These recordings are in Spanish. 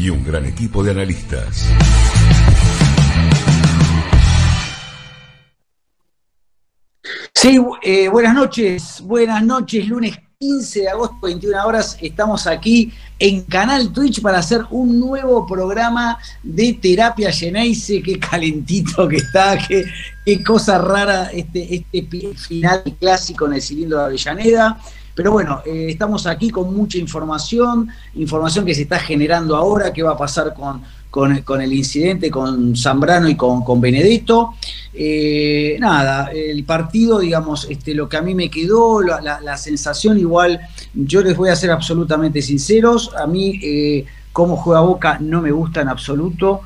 y un gran equipo de analistas. Sí, eh, buenas noches, buenas noches, lunes 15 de agosto, 21 horas, estamos aquí en Canal Twitch para hacer un nuevo programa de Terapia Geneise, qué calentito que está, qué, qué cosa rara este, este final clásico en el cilindro de Avellaneda. Pero bueno, eh, estamos aquí con mucha información, información que se está generando ahora, qué va a pasar con, con, el incidente con Zambrano y con, con Benedetto. Eh, nada, el partido, digamos, este, lo que a mí me quedó, la, sensación igual, yo les voy a ser absolutamente sinceros, a mí eh, cómo juega Boca no me gusta en absoluto.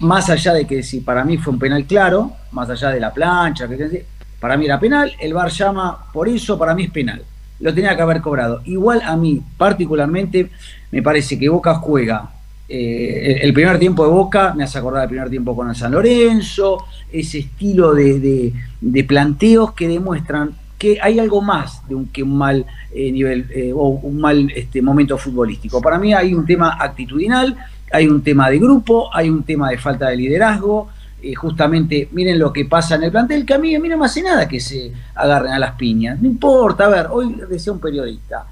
más allá de que si para mí fue un penal claro, más allá de la plancha, que para mí era penal, el VAR llama por eso, para mí es penal. Lo tenía que haber cobrado. Igual a mí, particularmente, me parece que Boca juega. Eh, el primer tiempo de Boca me hace acordar el primer tiempo con San Lorenzo, ese estilo de, planteos que demuestran que hay algo más de un, que un mal eh, nivel eh, o un mal este, momento futbolístico. Para mí hay un tema actitudinal, hay un tema de grupo, hay un tema de falta de liderazgo, eh, justamente, miren lo que pasa en el plantel, que a mí, a no me hace nada que se agarren a las piñas. No importa, a ver, hoy decía un periodista,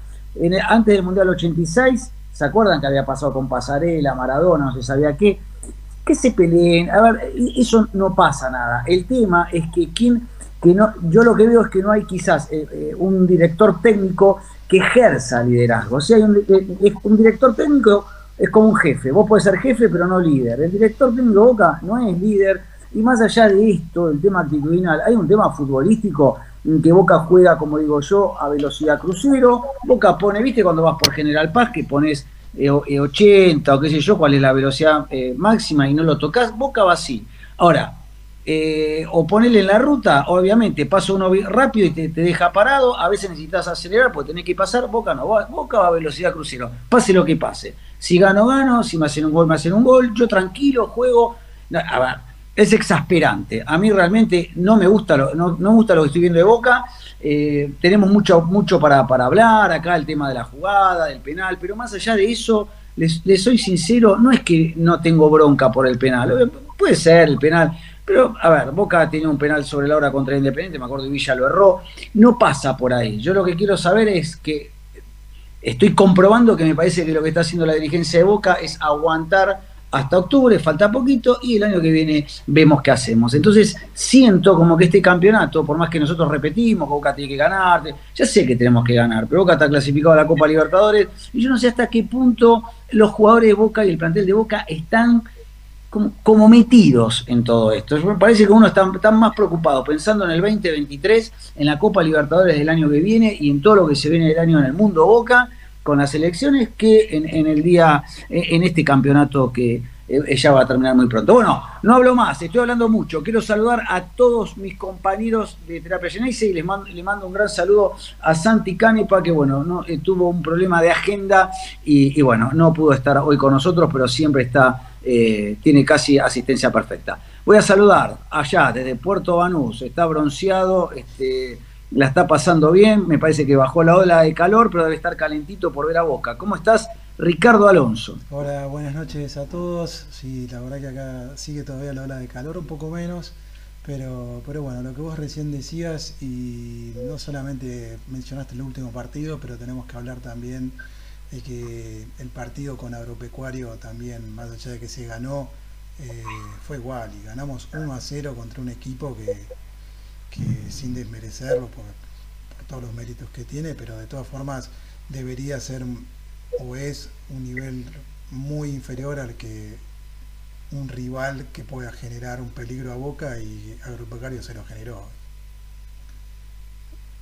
antes del Mundial 86, ¿se acuerdan que había pasado con Pasarela, Maradona, no se sabía qué? Que se peleen, a ver, eso no pasa nada. El tema es que quien, que no, yo lo que veo es que no hay quizás eh, eh, un director técnico que ejerza liderazgo. O sea, hay un director técnico es como un jefe. Vos podés ser jefe, pero no líder. El director técnico Boca no es líder. Y más allá de esto, el tema actitudinal, hay un tema futbolístico en que Boca juega, como digo yo, a velocidad crucero. Boca pone, viste, cuando vas por General Paz, que pones 80 eh, eh, o qué sé yo, cuál es la velocidad eh, máxima y no lo tocas, Boca va así. Ahora, o ponerle en la ruta, obviamente pasa uno rápido y te, deja parado, a veces necesitas acelerar porque tenés que pasar, Boca no, Boca va a velocidad crucero, pase lo que pase. Si gano, gano, si me hacen un gol, me hacen un gol, yo tranquilo, juego. A ver, es exasperante. A mí realmente no me gusta lo, no, me gusta lo que estoy viendo de Boca. Eh, tenemos mucho, mucho para, para hablar, acá el tema de la jugada, del penal, pero más allá de eso, les, les soy sincero, no es que no tengo bronca por el penal. Puede ser el penal pero, a ver, Boca tiene un penal sobre la hora contra Independiente, me acuerdo que Villa lo erró. No pasa por ahí. Yo lo que quiero saber es que estoy comprobando que me parece que lo que está haciendo la dirigencia de Boca es aguantar hasta octubre, falta poquito, y el año que viene vemos qué hacemos. Entonces, siento como que este campeonato, por más que nosotros repetimos, Boca tiene que ganar, ya sé que tenemos que ganar, pero Boca está clasificado a la Copa Libertadores, y yo no sé hasta qué punto los jugadores de Boca y el plantel de Boca están como, metidos en todo esto. Parece que uno está, más preocupado pensando en el 2023, en la Copa Libertadores del año que viene y en todo lo que se viene el año en el mundo Boca con las elecciones que en, el día, en este campeonato que eh, ya va a terminar muy pronto. Bueno, no hablo más, estoy hablando mucho. Quiero saludar a todos mis compañeros de Terapia Geneise y les mando, le mando un gran saludo a Santi Canepa, que bueno, no, eh, tuvo un problema de agenda y, y, bueno, no pudo estar hoy con nosotros, pero siempre está eh, tiene casi asistencia perfecta. Voy a saludar allá desde Puerto Banús, está bronceado, este, la está pasando bien, me parece que bajó la ola de calor, pero debe estar calentito por ver a Boca. ¿Cómo estás, Ricardo Alonso? Hola, buenas noches a todos. Sí, la verdad que acá sigue todavía la ola de calor, un poco menos, pero, bueno, lo que vos recién decías, y no solamente mencionaste el último partido, pero tenemos que hablar también que el partido con Agropecuario también, más allá de que se ganó, eh, fue igual y ganamos 1 a 0 contra un equipo que, sin desmerecerlo por, todos los méritos que tiene, pero de todas formas debería ser o es un nivel muy inferior al que un rival que pueda generar un peligro a Boca y Agropecuario se lo generó.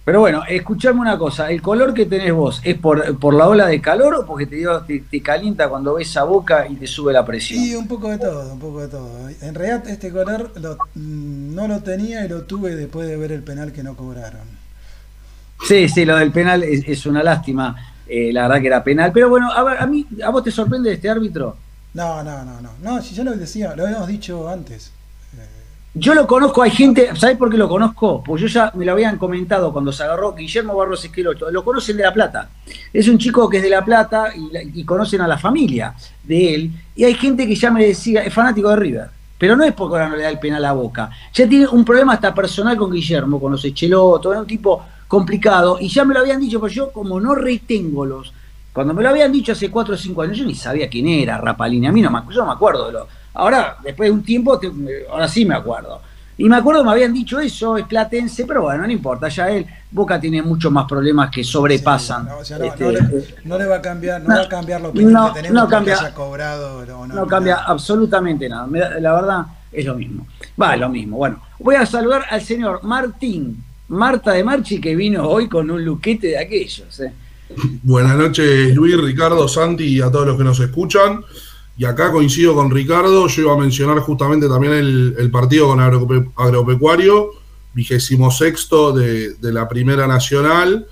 Pero bueno, escuchame una cosa, ¿el color que tenés vos es por, por la ola de calor o porque te, te, calienta cuando ves a boca y te sube la presión? Sí, un poco de todo, un poco de todo. En realidad este color mm, no lo tenía y lo tuve después de ver el penal que no cobraron. Sí, sí, lo del penal es, una lástima, eh, la verdad que era penal. Pero bueno, a ver, a mí, ¿a vos te sorprende este árbitro? No, no, no, no, no, si ya lo decía, lo habíamos dicho antes. Eh, Yo lo conozco, hay gente, ¿sabes por qué lo conozco? Pues yo ya me lo habían comentado cuando se agarró Guillermo Barros Esqueloto, lo conocen de La Plata. Es un chico que es de La Plata y, conocen a la familia de él. Y hay gente que ya me decía, es fanático de River. Pero no es porque ahora no le da el penal a boca. Ya tiene un problema hasta personal con Guillermo, con los Echeloto, es un tipo complicado. Y ya me lo habían dicho, pero yo como no retengo los... Cuando me lo habían dicho hace 4 o 5 años, yo ni sabía quién era Rapalini. A mí no me, yo no me acuerdo de lo Ahora, después de un tiempo, ahora sí me acuerdo. Y me acuerdo, me habían dicho eso, es platense, pero bueno, no importa, ya él, Boca tiene muchos más problemas que sobrepasan. no, le, va a cambiar, no, va a cambiar lo que tenemos no cambia, haya cobrado. No, cambia absolutamente nada, la verdad es lo mismo. Va, lo mismo. Bueno, voy a saludar al señor Martín Marta de Marchi, que vino hoy con un luquete de aquellos. ¿eh? Buenas noches, Luis, Ricardo, Santi y a todos los que nos escuchan. Y acá coincido con Ricardo, yo iba a mencionar justamente también el, partido con Agropecuario, vigésimo sexto de, la Primera Nacional,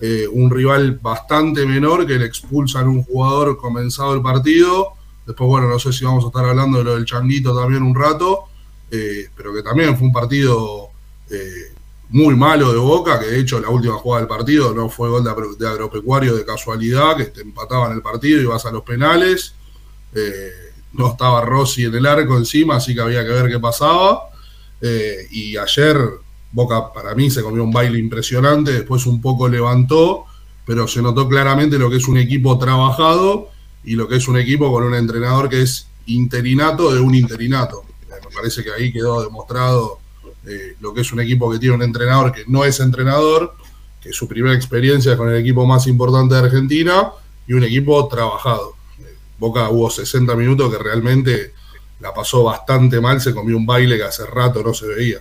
eh, un rival bastante menor que le expulsan un jugador comenzado el partido. Después, bueno, no sé si vamos a estar hablando de lo del Changuito también un rato, eh, pero que también fue un partido eh, muy malo de Boca, que de hecho la última jugada del partido no fue gol de, Agropecuario de casualidad, que te empataban el partido y vas a los penales. Eh, no estaba Rossi en el arco encima, así que había que ver qué pasaba. Eh, y ayer Boca para mí se comió un baile impresionante, después un poco levantó, pero se notó claramente lo que es un equipo trabajado y lo que es un equipo con un entrenador que es interinato de un interinato. Eh, me parece que ahí quedó demostrado lo que es un equipo que tiene un entrenador que no es entrenador, que su primera experiencia es con el equipo más importante de Argentina y un equipo trabajado. Boca hubo 60 minutos que realmente la pasó bastante mal, se comió un baile que hace rato no se veía.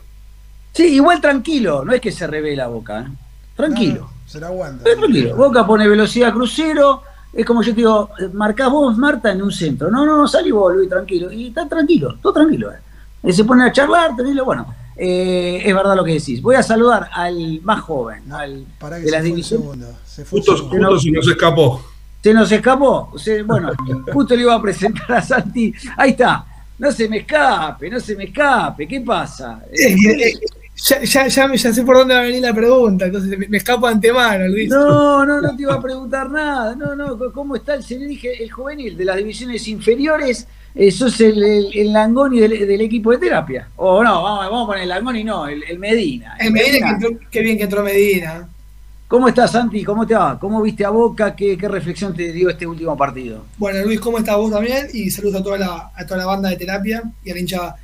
Sí, igual tranquilo, no es que se revela Boca, ¿eh? tranquilo. se la aguanta. tranquilo. Boca pone velocidad crucero, es como yo te digo, marcás vos, Marta, en un centro. No, no, no, salí vos, Luis, tranquilo. Y está tranquilo, todo tranquilo. ¿eh? Y se pone a charlar, tranquilo, bueno. Eh, es verdad lo que decís. Voy a saludar al más joven, al de las divisiones. Justo, justo si nos escapó. Se nos escapó. bueno, justo le iba a presentar a Santi. Ahí está. No se me escape, no se me escape. ¿Qué pasa? ya, ya, ya, sé por dónde va a venir la pregunta, entonces me, escapo de antemano, Luis. No, no, no te iba a preguntar nada. No, no, ¿cómo está el? Dije, el juvenil de las divisiones inferiores, eso es el, el, Langoni del, equipo de terapia. O no, vamos, vamos a poner el Langoni, no, el, Medina. El, Medina, Que qué bien que entró Medina. ¿Cómo estás, Santi? ¿Cómo te va? ¿Cómo viste a Boca? ¿Qué, reflexión te dio este último partido? Bueno, Luis, ¿cómo estás vos también? Y saludos a toda la, banda de terapia y a la hinchada.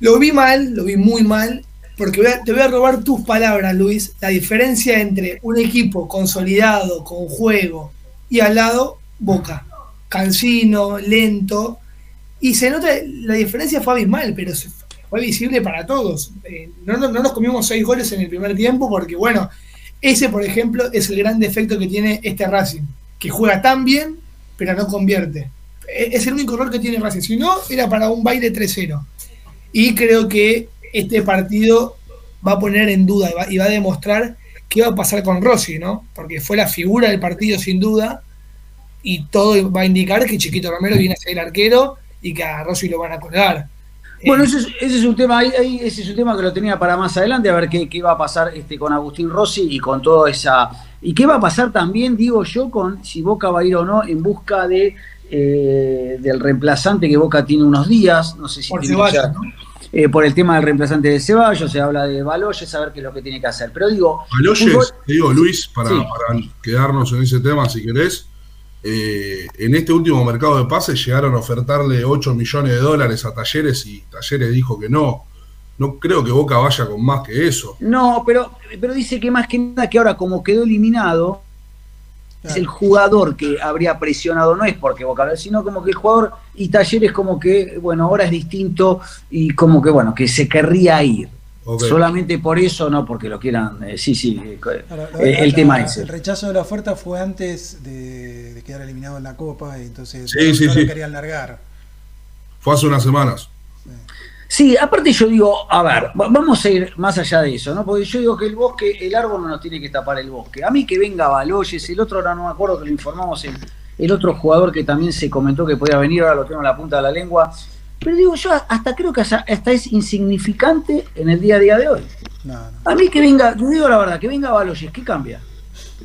Lo vi mal, lo vi muy mal, porque te voy a robar tus palabras, Luis. La diferencia entre un equipo consolidado, con juego, y al lado, Boca. Cansino, lento. Y se nota, la diferencia fue abismal, pero fue visible para todos. Eh, no nos comimos seis goles en el primer tiempo porque, bueno, ese, por ejemplo, es el gran defecto que tiene este Racing, que juega tan bien, pero no convierte. E, es el único error que tiene Racing. Si no, era para un baile 3-0. Y creo que este partido va a poner en duda y va, a demostrar qué va a pasar con Rossi, ¿no? Porque fue la figura del partido sin duda y todo va a indicar que Chiquito Romero viene a ser el arquero y que a Rossi lo van a colgar. Bueno, ese es, un tema, ese es un tema que lo tenía para más adelante, a ver qué, qué va a pasar este, con Agustín Rossi y con toda esa. Y qué va a pasar también, digo yo, con si Boca va a ir o no en busca de eh, del reemplazante que Boca tiene unos días, no sé si por, eh, por el tema del reemplazante de Ceballos, se habla de Baloyes, a ver qué es lo que tiene que hacer. Pero digo. Baloyes, te digo, Luis, para, para quedarnos en ese tema, si querés eh, en este último mercado de pases llegaron a ofertarle 8 millones de dólares a Talleres y Talleres dijo que no. No creo que Boca vaya con más que eso. No, pero, pero dice que más que nada que ahora como quedó eliminado, es el jugador que habría presionado, no es porque Boca, sino como que el jugador y Talleres como que, bueno, ahora es distinto y como que, bueno, que se querría ir. Solamente por eso, no porque lo quieran. Eh, sí, sí, eh, eh, el tema es. El rechazo de la oferta fue antes de, quedar eliminado en la Copa, y entonces no, lo querían largar. Fue hace unas semanas. Sí, aparte yo digo, a ver, vamos a ir más allá de eso, ¿no? Porque yo digo que el bosque, el árbol no nos tiene que tapar el bosque. A mí que venga Baloyes, el otro ahora no me acuerdo que lo informamos, el, el otro jugador que también se comentó que podía venir, ahora lo tengo en la punta de la lengua, pero digo yo hasta creo que hasta, es insignificante en el día a día de hoy. A mí que venga, yo digo la verdad, que venga Baloyes, ¿qué cambia?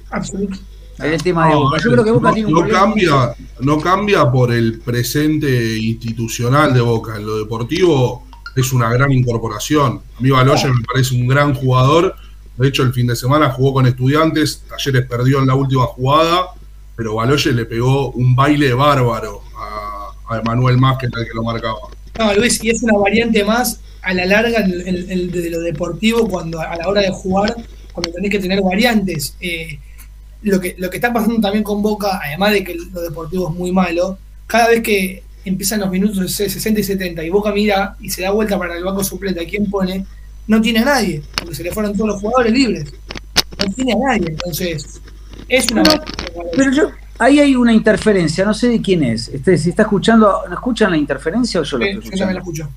Absolutamente. el tema de Boca. Yo creo que Boca tiene un no cambia, no cambia por el presente institucional de Boca. En lo deportivo es una gran incorporación. A mí Baloyes me parece un gran jugador. De hecho, el fin de semana jugó con estudiantes. Talleres perdió en la última jugada, pero Baloyes le pegó un baile bárbaro a, Emanuel Más, que tal que lo marcaba. No, Luis, y es una variante más a la larga el, de lo deportivo cuando a la hora de jugar, cuando tenés que tener variantes. Eh, lo, que, lo que está pasando también con Boca, además de que lo deportivo es muy malo, cada vez que empiezan los minutos de 60 y 70 y Boca mira y se da vuelta para el banco suplente a quién pone, no tiene a nadie, porque se le fueron todos los jugadores libres. No tiene a nadie, entonces es una... pero yo, ahí hay una interferencia, no sé de quién es. Este, si está escuchando, ¿no escuchan la interferencia o yo lo estoy escuchando? Yo también la escucho.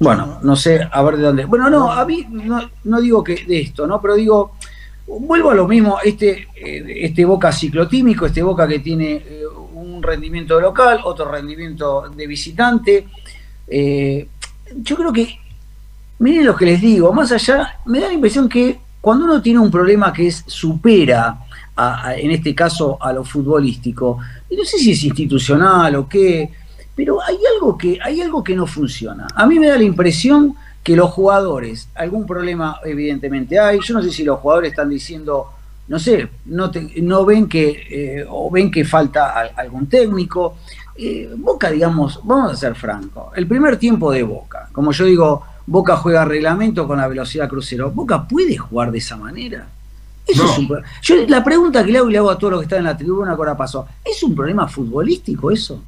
Bueno, no sé, a ver de dónde. Bueno, no, a mí no, digo que de esto, ¿no? Pero digo, vuelvo a lo mismo, este, eh, este Boca ciclotímico, este Boca que tiene eh, un rendimiento local, otro rendimiento de visitante. Eh, yo creo que, miren lo que les digo, más allá, me da la impresión que cuando uno tiene un problema que es supera, en este caso, a lo futbolístico, no sé si es institucional o qué, pero hay algo que, hay algo que no funciona. A mí me da la impresión que los jugadores, algún problema evidentemente hay, yo no sé si los jugadores están diciendo, no sé, no, no ven que, eh, o ven que falta algún técnico. Eh, Boca, digamos, vamos a ser francos, el primer tiempo de Boca, como yo digo, Boca juega reglamento con la velocidad crucero, ¿Boca puede jugar de esa manera? Eso es un, yo, la pregunta que le hago y le hago a todos los que están en la tribuna, ahora pasó, ¿es un problema futbolístico eso?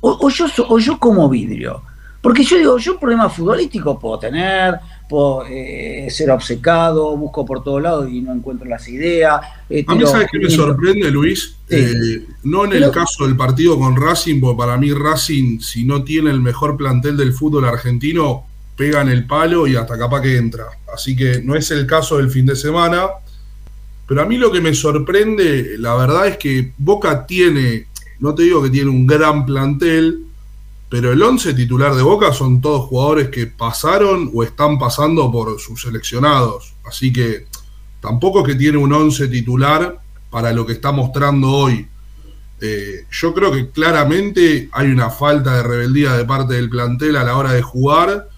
O, yo, o yo como vidrio. Porque yo digo, yo un problema futbolístico puedo tener, puedo eh, ser obcecado, busco por todos lados y no encuentro las ideas. Eh, a mí, ¿sabes qué me sorprende, Luis? Eh, no en el caso del partido con Racing, porque para mí Racing, si no tiene el mejor plantel del fútbol argentino, pega en el palo y hasta capaz que entra. Así que no es el caso del fin de semana. Pero a mí lo que me sorprende, la verdad es que Boca tiene no te digo que tiene un gran plantel, pero el 11 titular de Boca son todos jugadores que pasaron o están pasando por sus seleccionados. Así que tampoco que tiene un 11 titular para lo que está mostrando hoy. Eh, yo creo que claramente hay una falta de rebeldía de parte del plantel a la hora de jugar,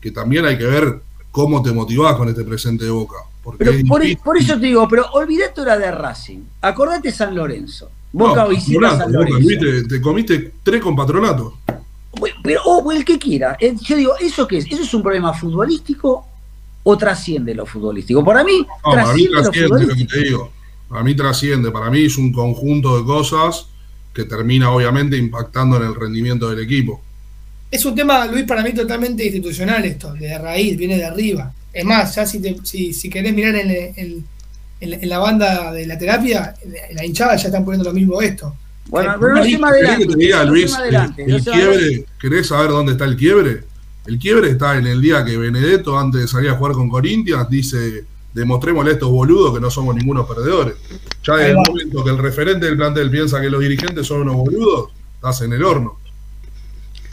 que también hay que ver cómo te motivás con este presente de Boca. Pero por, eso te digo, pero olvidate la de Racing, acordate San Lorenzo. Boca te, comiste tres con patronato. Pero, o el que quiera. Eh, yo digo, ¿eso qué es? ¿Eso es un problema futbolístico o trasciende lo futbolístico? Para mí, trasciende para mí trasciende lo, que te digo. Para mí trasciende. Para mí es un conjunto de cosas que termina, obviamente, impactando en el rendimiento del equipo. Es un tema, Luis, para mí totalmente institucional esto, de raíz, viene de arriba. Es más, ya si, si, si querés mirar en el en, la banda de la terapia, en la hinchada ya están poniendo lo mismo esto. Bueno, pero no más adelante. Que te diga, Luis, el, quiebre, ¿querés saber dónde está el quiebre? El quiebre está en el día que Benedetto, antes de salir a jugar con Corinthians, dice, demostrémosle a estos boludos que no somos ningunos perdedores. Ya en el momento que el referente del plantel piensa que los dirigentes son unos boludos, estás en el horno.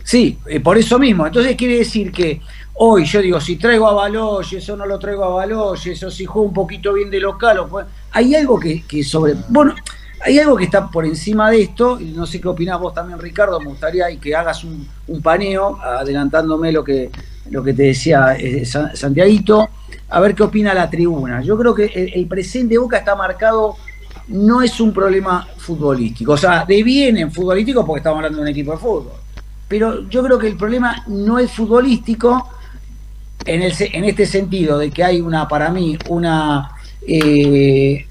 Sí, eh, por eso mismo. Entonces quiere decir que Hoy yo digo, si traigo a Baloyes o no lo traigo a Baloyes, o si juego un poquito bien de local, o, hay algo que, sobre. Bueno, hay algo que está por encima de esto, y no sé qué opinás vos también, Ricardo, me gustaría que hagas un, paneo, adelantándome lo que, lo que te decía eh, Santiaguito, a ver qué opina la tribuna. Yo creo que el, presente Boca está marcado, no es un problema futbolístico, o sea, de bien en futbolístico porque estamos hablando de un equipo de fútbol. Pero yo creo que el problema no es futbolístico, en, el, en este sentido de que hay una, para mí, una, eh,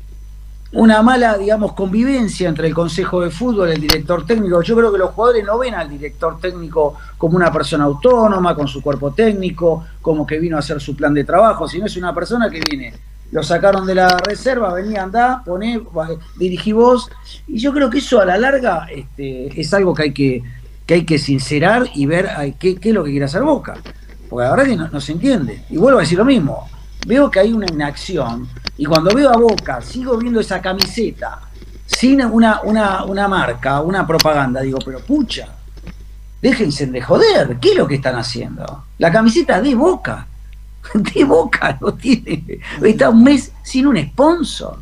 una mala, digamos, convivencia entre el Consejo de Fútbol y el director técnico. Yo creo que los jugadores no ven al director técnico como una persona autónoma, con su cuerpo técnico, como que vino a hacer su plan de trabajo, sino es una persona que viene. Lo sacaron de la reserva, venía, andá, poné, dirigí vos. Y yo creo que eso a la larga este, es algo que hay que, que hay que sincerar y ver qué, qué es lo que quiere hacer Boca porque la verdad que no, se entiende. Y vuelvo a decir lo mismo, veo que hay una inacción y cuando veo a Boca, sigo viendo esa camiseta sin una, una, una marca, una propaganda, digo, pero pucha, déjense de joder, ¿qué es lo que están haciendo? La camiseta de Boca, de Boca no tiene, está un mes sin un sponsor.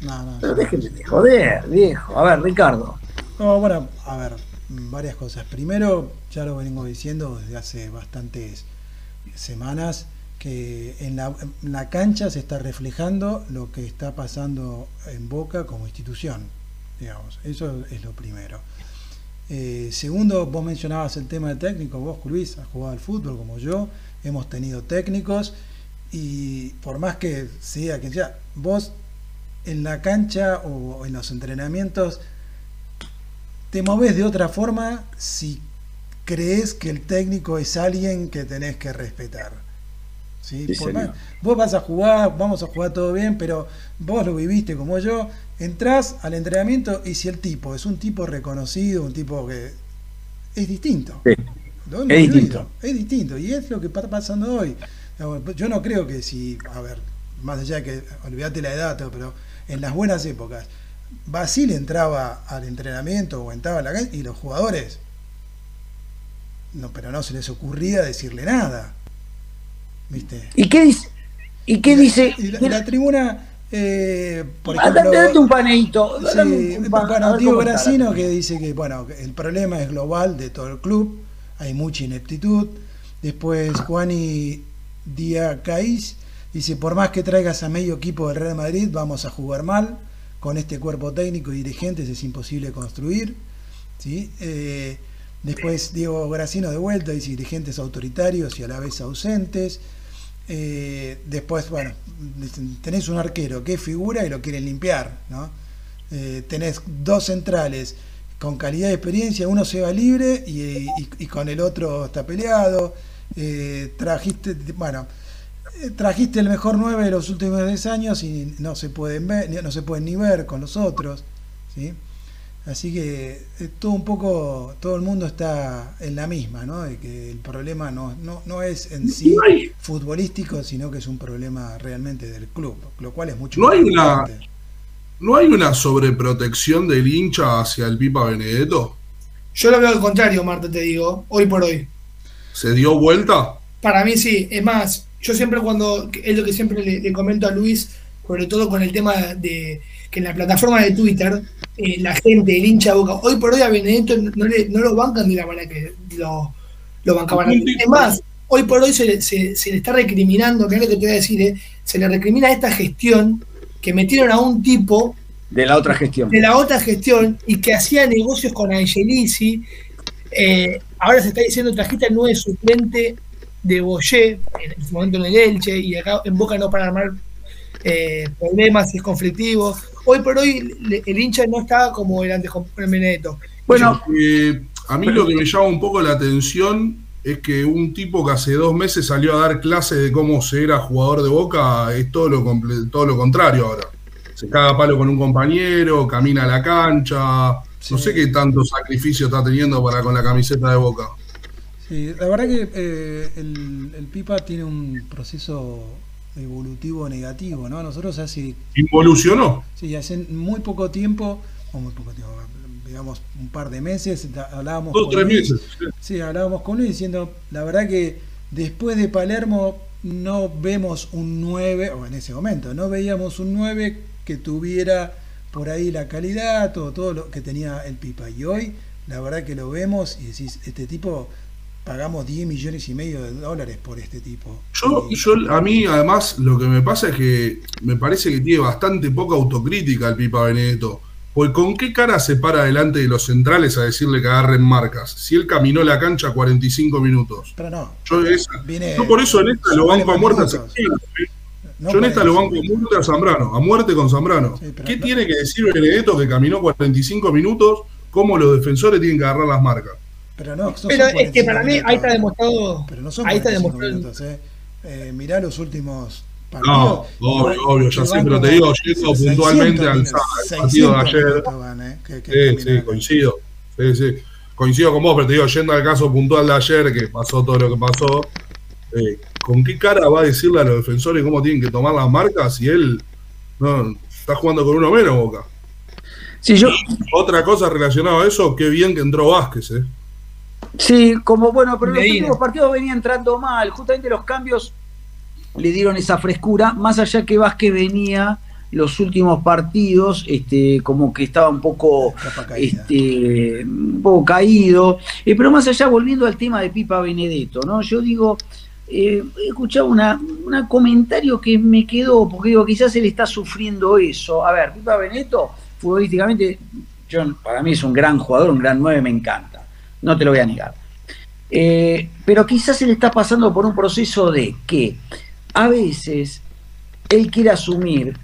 No, no, Pero no. déjenme de joder, viejo. A ver, Ricardo. No, bueno, a ver, varias cosas. Primero, ya lo vengo diciendo desde hace bastantes semanas, que en la, cancha se está reflejando lo que está pasando en Boca como institución, digamos. Eso es lo primero. Eh, segundo, vos mencionabas el tema de técnico, vos Luis has jugado al fútbol como yo, hemos tenido técnicos y por más que sea que sea, vos en la cancha o en los entrenamientos te moves de otra forma si crees que el técnico es alguien que tenés que respetar. ¿sí? Sí, Por más- vos vas a jugar, vamos a jugar todo bien, pero vos lo viviste como yo, entrás al entrenamiento y si el tipo es un tipo reconocido, un tipo que es distinto. Sí. Es distinto. Es distinto y es lo que está pasando hoy. Yo no creo que si, a ver, más allá de que, olvídate la edad, pero en las buenas épocas, Basile entraba al entrenamiento o entraba a la calle y los jugadores, no, pero no se les ocurría decirle nada. ¿Viste? ¿Y qué dice? ¿Y qué dice? La, y la tribuna, eh, por ejemplo. date, un paneito. Sí, un pan, bueno, Diego Gracino que dice que bueno, el problema es global de todo el club, hay mucha ineptitud. Después Juani Díaz Caiz dice, por más que traigas a medio equipo del Real Madrid, vamos a jugar mal. Con este cuerpo técnico y dirigentes es imposible construir. ¿sí? Eh, después Diego Gracino de vuelta dice dirigentes autoritarios y a la vez ausentes. Eh, después, bueno, tenés un arquero que figura y lo quieren limpiar, ¿no? Eh, tenés dos centrales con calidad de experiencia, uno se va libre y, y- y con el otro está peleado. Trajiste, bueno, trajiste el mejor 9 de los últimos 10 años y no se pueden ver, ni- no se pueden ni ver con los otros, ¿sí? Así que eh, todo un poco, todo el mundo está en la misma, ¿no? De que el problema no, no, no es en sí No hay- futbolístico, sino que es un problema realmente del club, lo cual es mucho No más hay una- importante. ¿No hay una sobreprotección del hincha hacia el Pipa Benedetto? Yo lo veo al contrario, Marta, te digo, hoy por hoy. ¿Se dio vuelta? Para mí sí, es más, yo siempre cuando, es lo que siempre le, le comento a Luis, sobre todo con el tema de que en la plataforma de Twitter, eh, la gente, el hincha de boca, hoy por hoy a Benedetto no, le- no lo bancan de la manera que lo, lo bancaban antes. Es más, hoy por hoy se, le- se- se le está recriminando, que es lo que te voy a decir, eh, se le recrimina esta gestión que metieron a un tipo De la otra gestión. de la otra gestión y que hacía negocios con Angelici. Eh, ahora se está diciendo trajiste al nueve suplente de Boyé, en su momento en el Elche, y acá en Boca no para armar eh, problemas, es conflictivo. Hoy por hoy le- el hincha no está como el antes con Benedetto. Bueno, Eh, a mí lo que me llama un poco la atención es que un tipo que hace dos meses salió a dar clases de cómo se era jugador de Boca es todo lo, comple- todo lo contrario ahora. Se caga a palo con un compañero, camina a la cancha. No sé qué tanto sacrificio está teniendo para con la camiseta de Boca. Sí, la verdad que eh, el, el Pipa tiene un proceso evolutivo negativo, ¿no? Nosotros hace, Involucionó. sí, hace muy poco tiempo, o muy poco tiempo, digamos un par de meses, hablábamos Dos con tres meses. Sí, hablábamos con él diciendo, la verdad que después de Palermo no vemos un 9, o en ese momento, no veíamos un 9 que tuviera por ahí la calidad, todo, todo lo que tenía el Pipa. Y hoy, la verdad que lo vemos y decís, este tipo, pagamos 10 millones y medio de dólares por este tipo. Yo, Y- yo, a mí, además, lo que me pasa es que me parece que tiene bastante poca autocrítica el Pipa Benedetto. Porque ¿con qué cara se para delante de los centrales a decirle que agarren marcas? Si él caminó la cancha 45 minutos. pero no, Yo, esa- viene, yo por eso en esta lo banco a muerte a. Zambrano. No yo en esta lo banco a muerte a Zambrano, a muerte con Zambrano. Sí, ¿Qué no- tiene que decir Benedetto que caminó 45 minutos? ¿Cómo los defensores tienen que agarrar las marcas? Pero no, no Pero son es que 45 para mí minutos. ahí está demostrado. Pero no son ahí está 45 demostrado. minutos, eh. Eh, mirá los últimos No, partidos. obvio, obvio, ya sé, pero te digo, yendo 600 puntualmente al, partido de 600 ayer. van, eh, que- que Sí, sí, coincido. Sí, sí. Coincido con vos, pero te digo, yendo al caso puntual de ayer, que pasó todo lo que pasó, eh, ¿con qué cara va a decirle a los defensores cómo tienen que tomar las marcas si él no está jugando con uno menos, Boca? si yo, Otra cosa relacionada a eso, qué bien que entró Vázquez, ¿eh? Sí, como bueno, pero los últimos partidos venían entrando mal. Justamente los cambios le dieron esa frescura, más allá que Vázquez venía los últimos partidos, este, como que estaba un poco, este, un poco caído. Eh, pero más allá, volviendo al tema de Pipa Benedetto, ¿no? Yo digo, eh, he escuchado una, un comentario que me quedó, porque digo, quizás él está sufriendo eso. A ver, Pipa Benedetto, futbolísticamente, yo, para mí es un gran jugador, un gran 9, me encanta. No te lo voy a negar. Eh, pero quizás él está pasando por un proceso de que a veces él quiere asumir.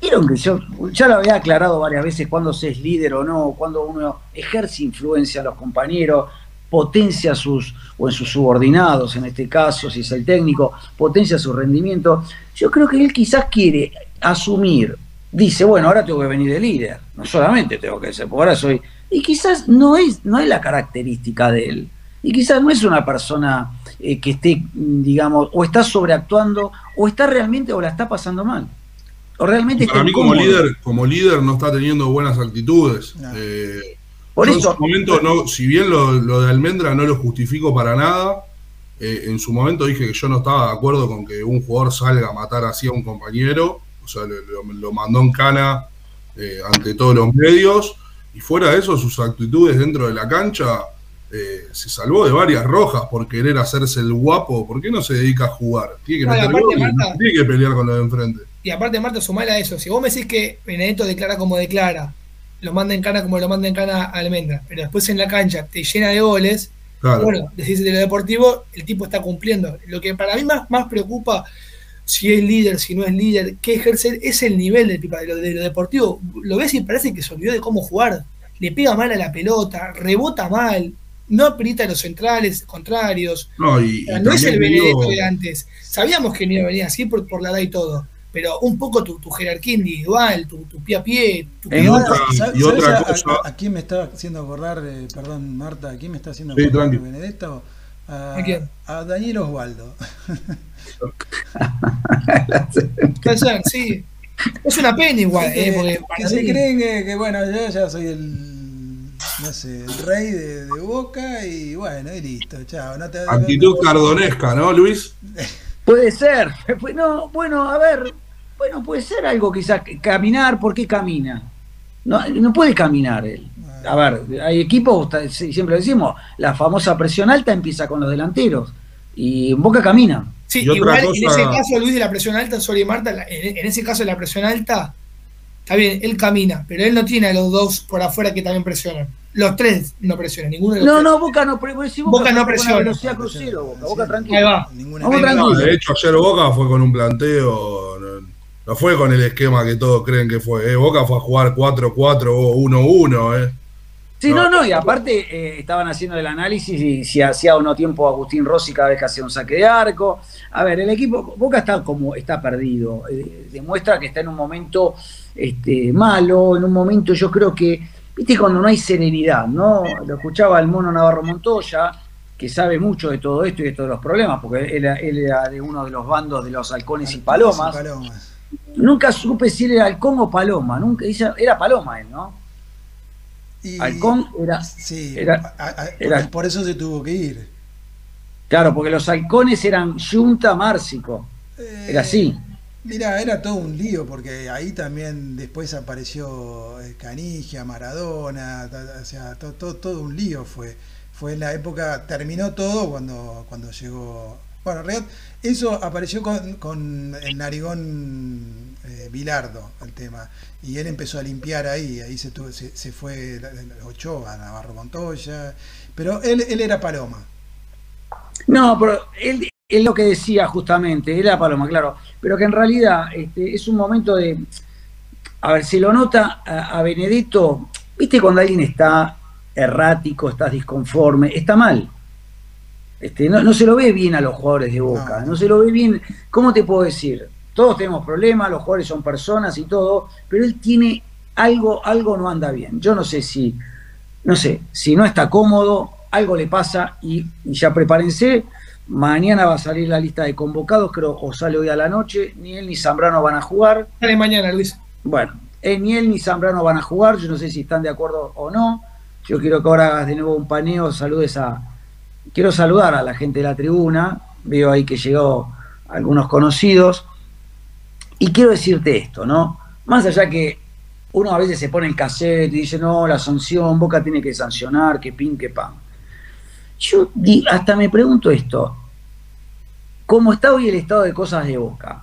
Vieron que yo ya lo había aclarado varias veces cuando se es líder o no, cuando uno ejerce influencia a los compañeros, potencia sus, o en sus subordinados, en este caso, si es el técnico, potencia su rendimiento. Yo creo que él quizás quiere asumir, dice, bueno, ahora tengo que venir de líder, no solamente tengo que ser, porque ahora soy. Y quizás no es, no es la característica de él. Y quizás no es una persona eh, que esté, mm, digamos, o está sobreactuando, o está realmente, o la está pasando mal. O realmente está Para mí como líder, como líder no está teniendo buenas actitudes. No. Eh, Por eso, en su momento, no, si bien lo, lo de Almendra no lo justifico para nada, eh, en su momento dije que yo no estaba de acuerdo con que un jugador salga a matar así a un compañero, o sea, lo, lo- lo mandó en cana eh, ante todos los medios, y fuera de eso, sus actitudes dentro de la cancha, eh, se salvó de varias rojas por querer hacerse el guapo, ¿por qué no se dedica a jugar? Tiene que No, meter aparte, goles, Marta- tiene que pelear con lo de enfrente. Y aparte, Marta, sumala a eso. Si vos me decís que Benedetto declara como declara, lo manda en cana como lo manda en cana a Almendra, pero después en la cancha te llena de goles, Claro. bueno, decís de lo deportivo, el tipo está cumpliendo. Lo que para mí más, más preocupa, si es líder, si no es líder, qué ejercer, es el nivel del Pipa, de lo, de lo deportivo. Lo ves y parece que se olvidó de cómo jugar. Le pega mal a la pelota, rebota mal, no aprieta a los centrales contrarios. No, y, y no es el Benedetto digo- de antes. Sabíamos que no iba a venir así por, por la edad y todo. Pero un poco tu, tu jerarquía individual, tu, tu pie a pie, tu En pie- otra- ¿Sabes- y otra sabes cosa- A, a quién me está haciendo acordar, eh, perdón Marta, a quién me está haciendo Sí, acordar tranqui. Benedetto? A, ¿A quién? a Daniel Osvaldo. Puede ser, sí. Es una pena igual, que, eh, porque para se mí- creen que, que, bueno, yo ya soy el, no sé, el rey de, de Boca y bueno, y listo, chao. No te, Actitud cardonesca, ¿no, Luis? Puede ser. No, bueno, a ver, bueno, puede ser algo quizás. Caminar, ¿por qué camina? No, no puede caminar él. A ver, hay equipos, sí, siempre decimos, la famosa presión alta empieza con los delanteros. Y en Boca camina. Sí, igual en ese caso, Luis, de la presión alta, sorry Marta, en, en ese caso de la presión alta, está bien, él camina, pero él no tiene a los dos por afuera que también presionan. Los tres no presionan, ninguno de los No, tres. no, Boca no, si Boca no con una presiona. velocidad crucero, Boca, Boca Sí. tranquilo. Ahí va. Ninguna Vamos. No, de hecho, ayer Boca fue con un planteo, no, no fue con el esquema que todos creen que fue. ¿eh? Boca fue a jugar 4-4 o 1-1. ¿eh? Sí, No. no, y aparte eh, estaban haciendo el análisis y si hacía o no tiempo Agustín Rossi cada vez que hacía un saque de arco. A ver, el equipo, Boca está como está perdido, eh, demuestra que está en un momento este, malo, en un momento yo creo que, viste, cuando no hay serenidad, ¿no? Lo escuchaba el mono Navarro Montoya, que sabe mucho de todo esto y de todos los problemas, porque él, él era de uno de los bandos de los halcones y palomas. Palomas. Nunca supe si él era halcón o paloma, nunca, era paloma él, ¿no? Y- Halcón era Sí, era- a- a- era- por eso se tuvo que ir. Claro, porque los halcones eran Junta Márcico. Eh, Era así. Mira, era todo un lío, porque ahí también después apareció eh, Canigia, Maradona, o sea, to- to- todo un lío fue. Fue en la época, terminó todo cuando, cuando llegó. Bueno, en realidad, eso apareció con, con el narigón eh, Bilardo, el tema. Y él empezó a limpiar ahí, ahí se, tuvo- se, se fue Ochoa, Navarro Montoya. Pero él, él era Paloma. No, pero él, él lo que decía justamente, era Paloma, claro, pero que en realidad este, es un momento de. A ver, se lo nota a, a Benedetto, viste cuando alguien está errático, estás disconforme, está mal. Este, no, no se lo ve bien a los jugadores de Boca, No. no se lo ve bien. ¿Cómo te puedo decir? Todos tenemos problemas, los jugadores son personas y todo, pero él tiene algo, algo no anda bien. Yo no sé si, no sé, si no está cómodo, algo le pasa y, y ya prepárense. Mañana va a salir la lista de convocados, creo, o sale hoy a la noche. Ni él ni Zambrano van a jugar. Sale mañana, Luis. Bueno, eh, ni él ni Zambrano van a jugar. Yo no sé si están de acuerdo o no. Yo quiero que ahora hagas de nuevo un paneo, saludes a, quiero saludar a la gente de la tribuna, veo ahí que llegó algunos conocidos, y quiero decirte esto, ¿no? Más allá que uno a veces se pone el cassette y dice, no, la sanción, Boca tiene que sancionar, que pin, que pan. Yo hasta me pregunto esto, ¿cómo está hoy el estado de cosas de Boca?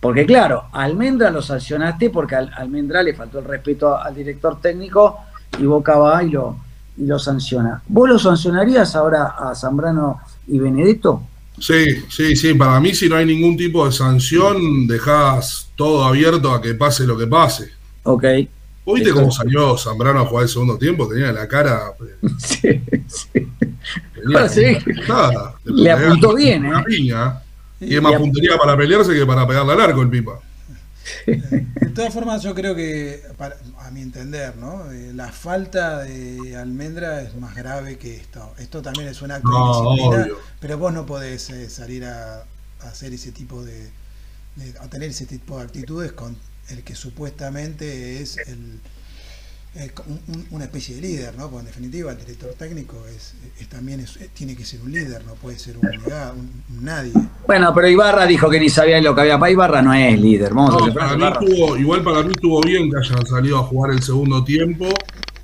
Porque claro, Almendra lo sancionaste porque a Almendra le faltó el respeto al director técnico y Boca va y lo, y lo sanciona. ¿Vos lo sancionarías ahora a Zambrano y Benedetto? Sí, sí, sí. Para mí, si no hay ningún tipo de sanción, dejás todo abierto a que pase lo que pase. Ok. ¿Viste cómo salió Zambrano a jugar el segundo tiempo? Tenía la cara. Sí, sí. sí. Le apuntó bien, ¿eh? Y es más puntería para pelearse que para pegarle al arco el pipa. De todas formas, yo creo que, a mi entender, ¿no? Eh, la falta de almendra es más grave que esto. Esto también es un acto de disciplina, pero vos no podés eh, salir a, hacer ese tipo de, a tener ese tipo de actitudes con el que supuestamente es el es una especie de líder, ¿no? Porque en definitiva el director técnico es, también tiene que ser un líder, no puede ser un, un, nadie. Bueno, pero Ibarra dijo que ni sabía lo que había para Ibarra, no es líder. igual para mí estuvo bien que hayan salido a jugar el segundo tiempo,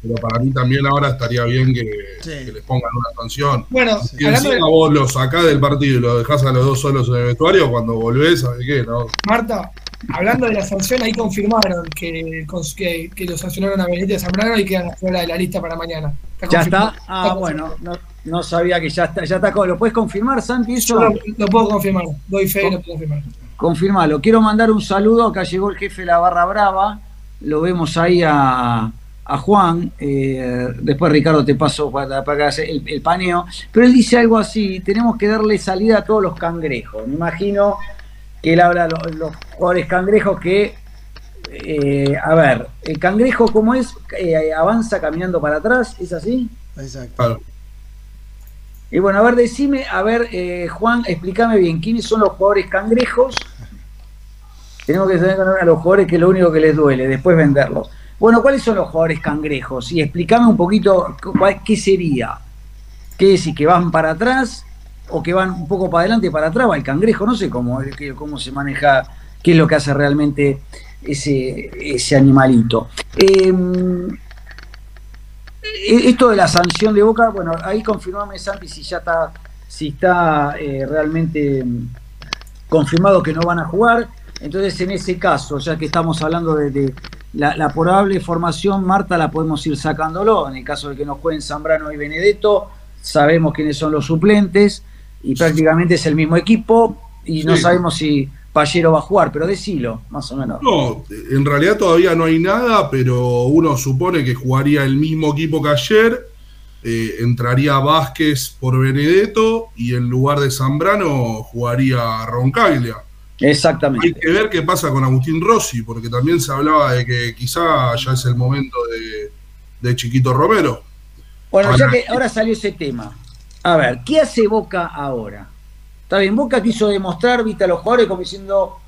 pero para mí también ahora estaría bien que, les pongan una sanción. Bueno, si encima vos lo sacás del partido y lo dejás a los dos solos en el vestuario, cuando volvés, ¿sabes qué? No? Marta, Hablando de la sanción, ahí confirmaron que, que, lo sancionaron a Benítez Zambrano y quedan fuera de la lista para mañana. ¿Ya está? Ah, bueno, no, sabía que ya está. Ya está. ¿Lo puedes confirmar, Santi? Eso? lo, puedo confirmar, doy fe y lo puedo confirmar. Confirmalo. Quiero mandar un saludo. Acá llegó el jefe de la Barra Brava. Lo vemos ahí a, Juan. Eh, después, Ricardo, te paso para, para que el, el paneo. Pero él dice algo así: tenemos que darle salida a todos los cangrejos. Me imagino que él habla de los, jugadores cangrejos que, eh, a ver, el cangrejo como es, eh, avanza caminando para atrás, ¿es así? Exacto. Y bueno, a ver, decime, a ver, eh, Juan, explícame bien, ¿quiénes son los jugadores cangrejos? Tenemos que saber a los jugadores que es lo único que les duele, después venderlos. Bueno, ¿cuáles son los jugadores cangrejos? Y explícame un poquito qué sería. ¿Qué decir? ¿Que van para atrás? O que van un poco para adelante y para atrás, va el cangrejo, no sé cómo, cómo se maneja, qué es lo que hace realmente ese, ese animalito. Em, e, esto de la sanción de Boca, bueno, ahí confirmame Santi si ya está, si está eh, realmente confirmado que no van a jugar. Entonces, en ese caso, ya que estamos hablando de, la, la, probable formación, Marta la podemos ir sacándolo. En el caso de que nos jueguen Zambrano y Benedetto, sabemos quiénes son los suplentes y prácticamente es el mismo equipo y no sabemos si Pallero va a jugar, pero decilo, más o menos. No, en realidad todavía no hay nada, pero uno supone que jugaría el mismo equipo que ayer, eh, entraría Vázquez por Benedetto y en lugar de Zambrano jugaría Roncaglia. Exactamente. Hay que ver qué pasa con Agustín Rossi, porque también se hablaba de que quizá ya es el momento de, de Chiquito Romero. Bueno, ya que ahora salió ese tema, a ver, ¿qué hace Boca ahora? Está bien, Boca quiso demostrar, viste a los jugadores como diciendo,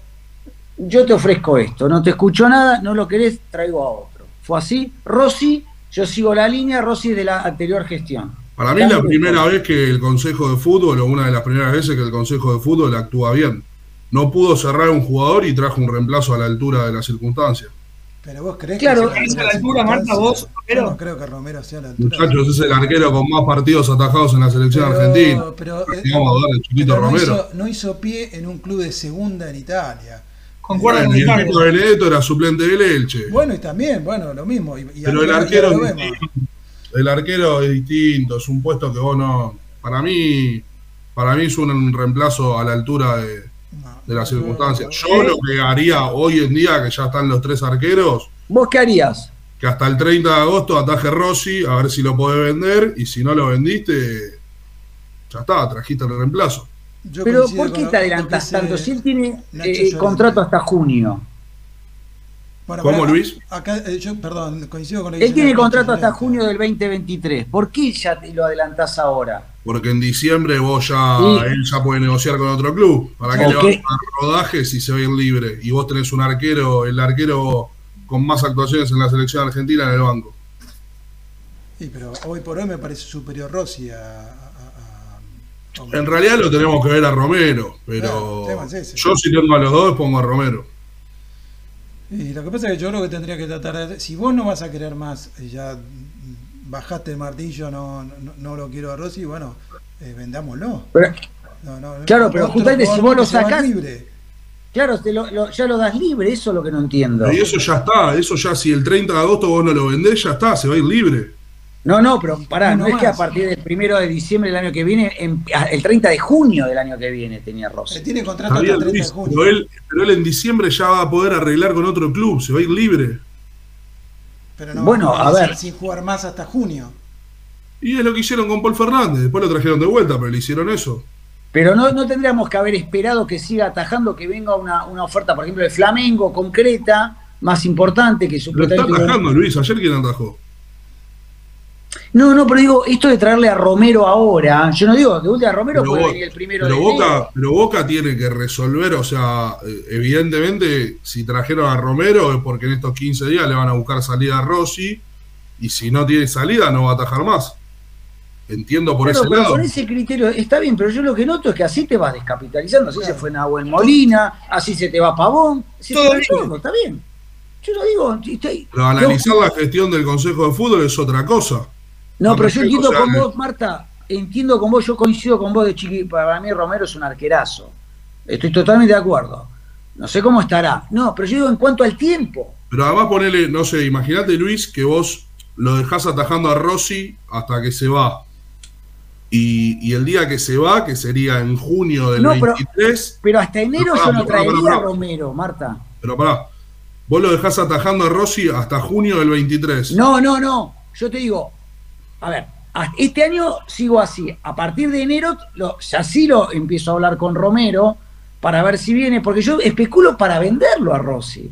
yo te ofrezco esto, no te escucho nada, no lo querés, traigo a otro. Fue así. Rossi, yo sigo la línea, Rossi de la anterior gestión. Para mí es la primera vez que el Consejo de Fútbol, o una de las primeras veces que el Consejo de Fútbol actúa bien. No pudo cerrar un jugador y trajo un reemplazo a la altura de las circunstancias. Pero vos crees claro, que. Claro, a la altura, Marta, vos, Romero. No creo que Romero sea la altura. Muchachos, es el arquero con más partidos atajados en la selección argentina. Pero, eh, vamos a darle chiquito no Romero. Hizo, no hizo pie en un club de segunda en Italia. Concuerdo con Pico Benedetto era suplente del Elche. Bueno, y también, bueno, lo mismo. Y, pero el arquero, es distinto, el arquero es distinto, es un puesto que vos no. Para mí, para mí es un reemplazo a la altura de, de las circunstancias. Yo lo que haría hoy en día, que ya están los tres arqueros, ¿Vos qué harías? Que hasta el 30 de agosto ataje Rossi, a ver si lo podés vender, y si no lo vendiste, ya está, trajiste el reemplazo. Pero ¿por qué te adelantas tanto? Si él tiene eh, contrato hasta junio. ¿Cómo, Luis? Acá, eh, yo, perdón, coincido con Él tiene contrato hasta junio del 2023. ¿Por qué ya te lo adelantás ahora? Porque en diciembre vos ya, él ya puede negociar con otro club. ¿Para que le vas a dar rodaje si se va a ir libre? Y vos tenés un arquero, el arquero con más actuaciones en la selección argentina en el banco. Sí, pero hoy por hoy me parece superior Rossi a, En realidad lo tenemos que ver a Romero, pero yo si tengo a los dos pongo a Romero. Y lo que pasa es que yo creo que tendría que tratar de... Si vos no vas a querer más, ya bajaste el martillo, no, no, lo quiero a Rossi, bueno, eh, vendámoslo. claro, pero justamente si vos lo sacás... Claro, ya lo das libre, eso es lo que no entiendo. Y eso ya está, eso ya si el 30 de agosto vos no lo vendés, ya está, se va a ir libre. No, no, pero pará, no, es que a partir del primero de diciembre del año que viene, el 30 de junio del año que viene tenía Rossi. tiene contrato hasta el 30 de junio. Pero él, pero él en diciembre ya va a poder arreglar con otro club, se va a ir libre. Pero no bueno, a, ver. sin jugar más hasta junio. Y es lo que hicieron con Paul Fernández, después lo trajeron de vuelta, pero le hicieron eso. Pero no, no tendríamos que haber esperado que siga atajando, que venga una, oferta, por ejemplo, de Flamengo concreta, más importante que su Lo está atajando, Luis. Ayer quién atajó. No, no, pero digo, esto de traerle a Romero ahora, yo no digo, de última a Romero puede venir el primero pero Boca, Pero Boca tiene que resolver, o sea, eh, evidentemente, si trajeron a Romero es porque en estos 15 días le van a buscar salida a Rossi, y si no tiene salida no va a atajar más. Entiendo por ese lado. Con ese criterio está bien, pero yo lo que noto es que así te vas descapitalizando. Así se fue Nahuel Molina, así se te va Pavón. todo, está bien. Yo lo digo. pero analizar la gestión del Consejo de Fútbol es otra cosa. No, pero yo entiendo con vos, Marta. Entiendo con vos, yo coincido con vos de Chiqui. Para mí, Romero es un arquerazo. Estoy totalmente de acuerdo. No sé cómo estará. No, pero yo digo en cuanto al tiempo. Pero además ponele, no sé, imagínate Luis que vos lo dejás atajando a Rossi hasta que se va y, el día que se va, que sería en junio del 23. Pero, hasta enero yo no traería a Romero, Marta. Pero pará, vos lo dejás atajando a Rossi hasta junio del 23. No, no, no. Yo te digo, a ver, este año sigo así. A partir de enero, lo, ya sí lo empiezo a hablar con Romero para ver si viene, porque yo especulo para venderlo a Rossi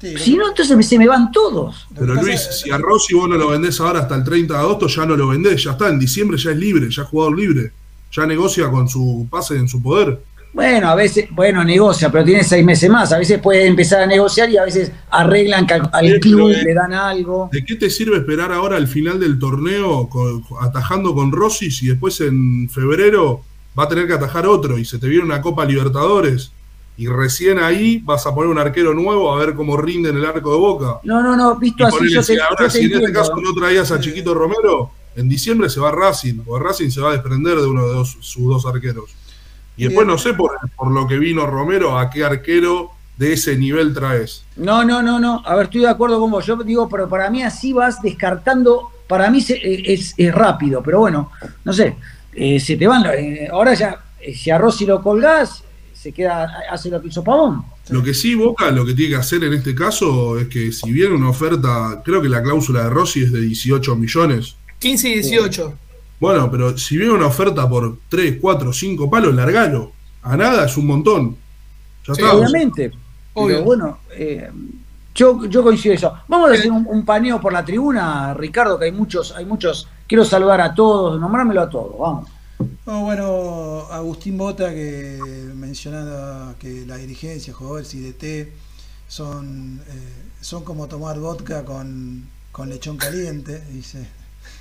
si no, entonces se me van todos. Pero Luis, si a Rossi vos no lo vendés ahora hasta el 30 de agosto, ya no lo vendés, ya está, en diciembre ya es libre, ya es jugador libre, ya negocia con su pase en su poder. Bueno, a veces, bueno, negocia, pero tiene seis meses más. A veces puede empezar a negociar y a veces arreglan que al, club le dan algo. ¿De qué te sirve esperar ahora al final del torneo atajando con Rossi si después en febrero va a tener que atajar otro y se te viene una Copa Libertadores? y recién ahí vas a poner un arquero nuevo a ver cómo rinde en el arco de Boca. No, no, no, visto así. yo ahora, si en este caso no traías a Chiquito Romero, en diciembre se va Racing, o Racing se va a desprender de uno de sus dos arqueros. Y después no sé por, por lo que vino Romero, a qué arquero de ese nivel traes. No, no, no, no. A ver, estoy de acuerdo con vos. Yo digo, pero para mí así vas descartando. Para mí eh, es, es, rápido, pero bueno, no sé. Eh, se te van. Eh, ahora ya, si a Rossi lo colgás, se queda, hace lo que hizo Pavón. Lo que sí, Boca, lo que tiene que hacer en este caso es que si viene una oferta, creo que la cláusula de Rossi es de 18 millones. 15 y 18. Bueno, pero si viene una oferta por 3, 4, 5 palos, largalo. A nada es un montón. Obviamente. Pero bueno, eh, yo, yo coincido eso. Vamos a hacer un, paneo por la tribuna, Ricardo, que hay muchos, hay muchos. Quiero saludar a todos, nombrármelo a todos, vamos bueno, Agustín Bota que mencionaba que la dirigencia, jugadores y DT son, eh, son como tomar vodka con, lechón caliente, dice.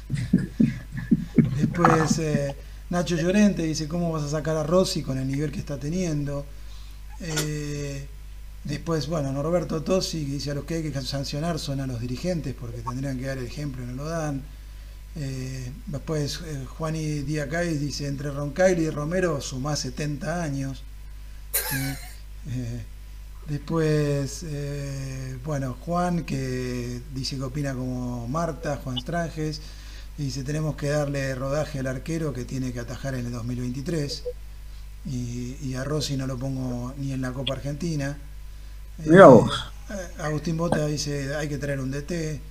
Después eh, Nacho Llorente dice, ¿cómo vas a sacar a Rossi con el nivel que está teniendo? Eh, después, bueno, Norberto Tosi dice, a los que hay que sancionar son a los dirigentes porque tendrían que dar el ejemplo y no lo dan. Eh, después Juan y Díaz dice, entre Roncail y Romero suma 70 años. Después, bueno, Juan que dice que opina como Marta, Juan Stranges, dice, tenemos que darle rodaje al arquero que tiene que atajar en el 2023. Y, a Rossi no lo pongo ni en la Copa Argentina. Agustín Bota dice, hay que traer un DT.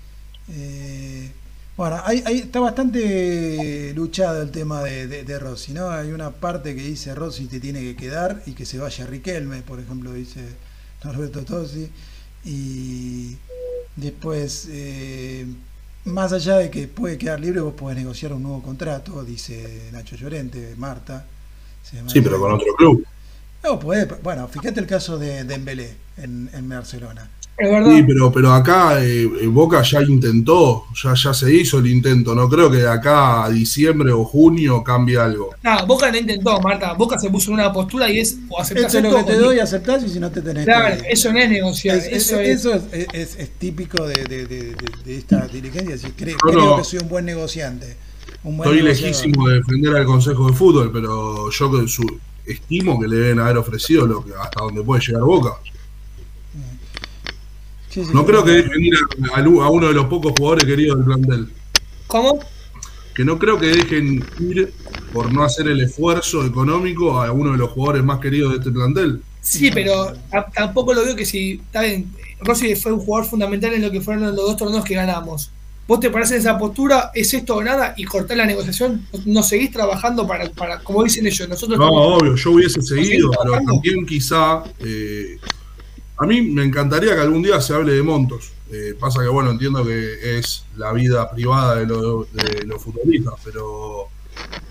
Bueno, ahí, está bastante luchado el tema de, Rossi, ¿no? Hay una parte que dice Rossi te tiene que quedar y que se vaya Riquelme, por ejemplo, dice Norberto Tosi. Y después, eh, más allá de que puede quedar libre, vos podés negociar un nuevo contrato, dice Nacho Llorente, Marta. Sí, pero con otro club. No, puede, bueno, fíjate el caso de Dembélé en, en Barcelona. Es verdad. Sí, pero, pero acá eh, Boca ya intentó, ya, ya se hizo el intento. No creo que de acá a diciembre o junio cambie algo. No, Boca no intentó, Marta. Boca se puso en una postura y es o aceptás es lo que te doy, aceptás y si no te tenés Claro, que- eso no es negociar. Es- es- eso es. eso es, es- es típico de, de- de- de- de esta dirigencia. Si creo, Yo creo no- que soy un buen negociante. Un buen Estoy negociador. lejísimo de defender al Consejo de Fútbol, pero yo que su- estimo que le deben haber ofrecido lo que hasta donde puede llegar Boca. Sí, sí, No sí, creo que sí. dejen ir a, uno de los pocos jugadores queridos del plantel. ¿Cómo? Que no creo que dejen ir por no hacer el esfuerzo económico a uno de los jugadores más queridos de este plantel. Sí, pero ta- tampoco lo veo que si. Está bien, Rossi fue un jugador fundamental en lo que fueron los dos torneos que ganamos. ¿Vos te parás en esa postura? ¿Es esto o nada? Y cortar la negociación. ¿No seguís trabajando para, para como dicen ellos? Nosotros No, obvio, yo hubiese seguido, pero también quizá. eh, a mí me encantaría que algún día se hable de montos. Eh, pasa que, bueno, entiendo que es la vida privada de, los- de los futbolistas, pero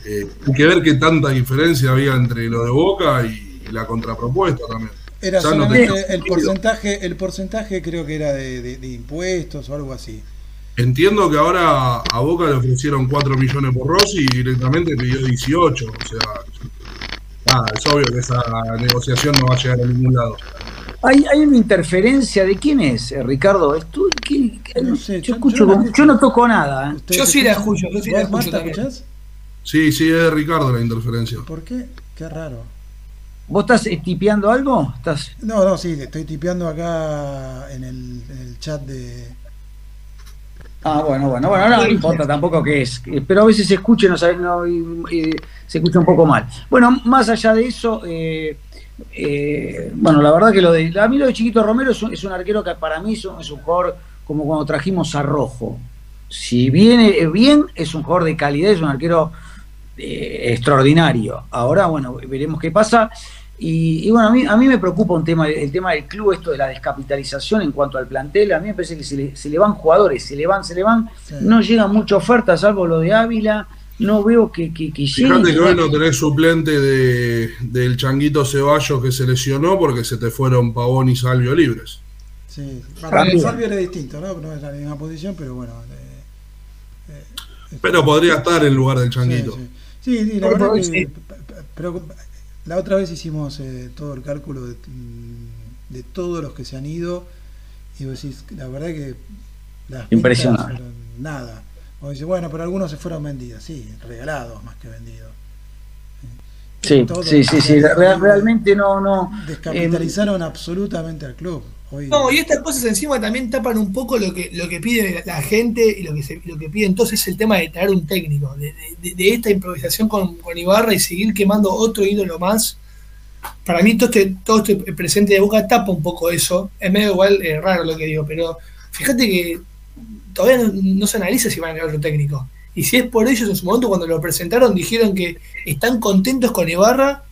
eh, hay que ver qué tanta diferencia había entre lo de Boca y la contrapropuesta también. Era Ya solamente el porcentaje, el porcentaje creo que era de, de- de impuestos o algo así. Entiendo que ahora a Boca le ofrecieron 4 millones por Rossi y directamente pidió 18. O sea, nada, es obvio que esa negociación no va a llegar a ningún lado. Hay, hay una interferencia de quién es, eh, Ricardo. ¿Es tú? ¿Qué- qué- No sé, yo, yo- escucho, yo no yo toco nada. ¿eh? ¿Ustedes Yo sí la escucho, yo sí la ¿Vos, escucho Marta, también. escuchás? Sí, sí, es de Ricardo la interferencia. ¿Por qué? Qué raro. ¿Vos estás eh, tipeando algo? ¿Estás... No, no, sí, estoy tipeando acá en el, en el chat de. Ah, bueno, bueno, bueno, no, no importa tampoco qué es, pero a veces se escucha y no sabe- no, y- y se escucha un poco mal. Bueno, más allá de eso, eh, eh, bueno, la verdad que lo de, a mí lo de Chiquito Romero es un, es un arquero que para mí es un, es un jugador como cuando trajimos a Rojo. Si viene eh, bien, es un jugador de calidad, es un arquero eh, extraordinario. Ahora, bueno, veremos qué pasa. Y, y bueno, a mí, a mí me preocupa un tema, el tema del club, esto de la descapitalización en cuanto al plantel. A mí me parece que se le, se le van jugadores, se le van, se le van. Sí. No llega mucha oferta, salvo lo de Ávila. No veo que, que, que llegue. Fíjate que hoy no tenés suplente de, del Changuito Ceballos que se lesionó porque se te fueron Pavón y Salvio libres. Sí, También. bueno, Salvio era distinto, ¿no? No es la misma posición, pero bueno. eh, eh, Pero podría estar en lugar del Changuito. sí. Sí, sí, la verdad favor, que. sí. Pero la otra vez hicimos eh, todo el cálculo de, mm, de todos los que se han ido y vos decís, la verdad que las Impresionante. nada. O dices, bueno, pero algunos se fueron vendidos, sí, regalados más que vendidos. Sí, Todo- sí, sí, sí. Real- realmente no, no. Descapitalizaron absolutamente al club. Hoy, No, y estas cosas encima también tapan un poco lo que, lo que pide la, gente y lo que, se, lo que pide entonces es el tema de traer un técnico, de, de- de esta improvisación con, con Ibarra y seguir quemando otro ídolo más. Para mí todo este, todo este presente de Boca tapa un poco eso. Es medio igual eh, raro lo que digo, pero fíjate que todavía no, no se analiza si van a tener otro técnico. Y si es por ellos, en su momento cuando lo presentaron dijeron que están contentos con Ibarra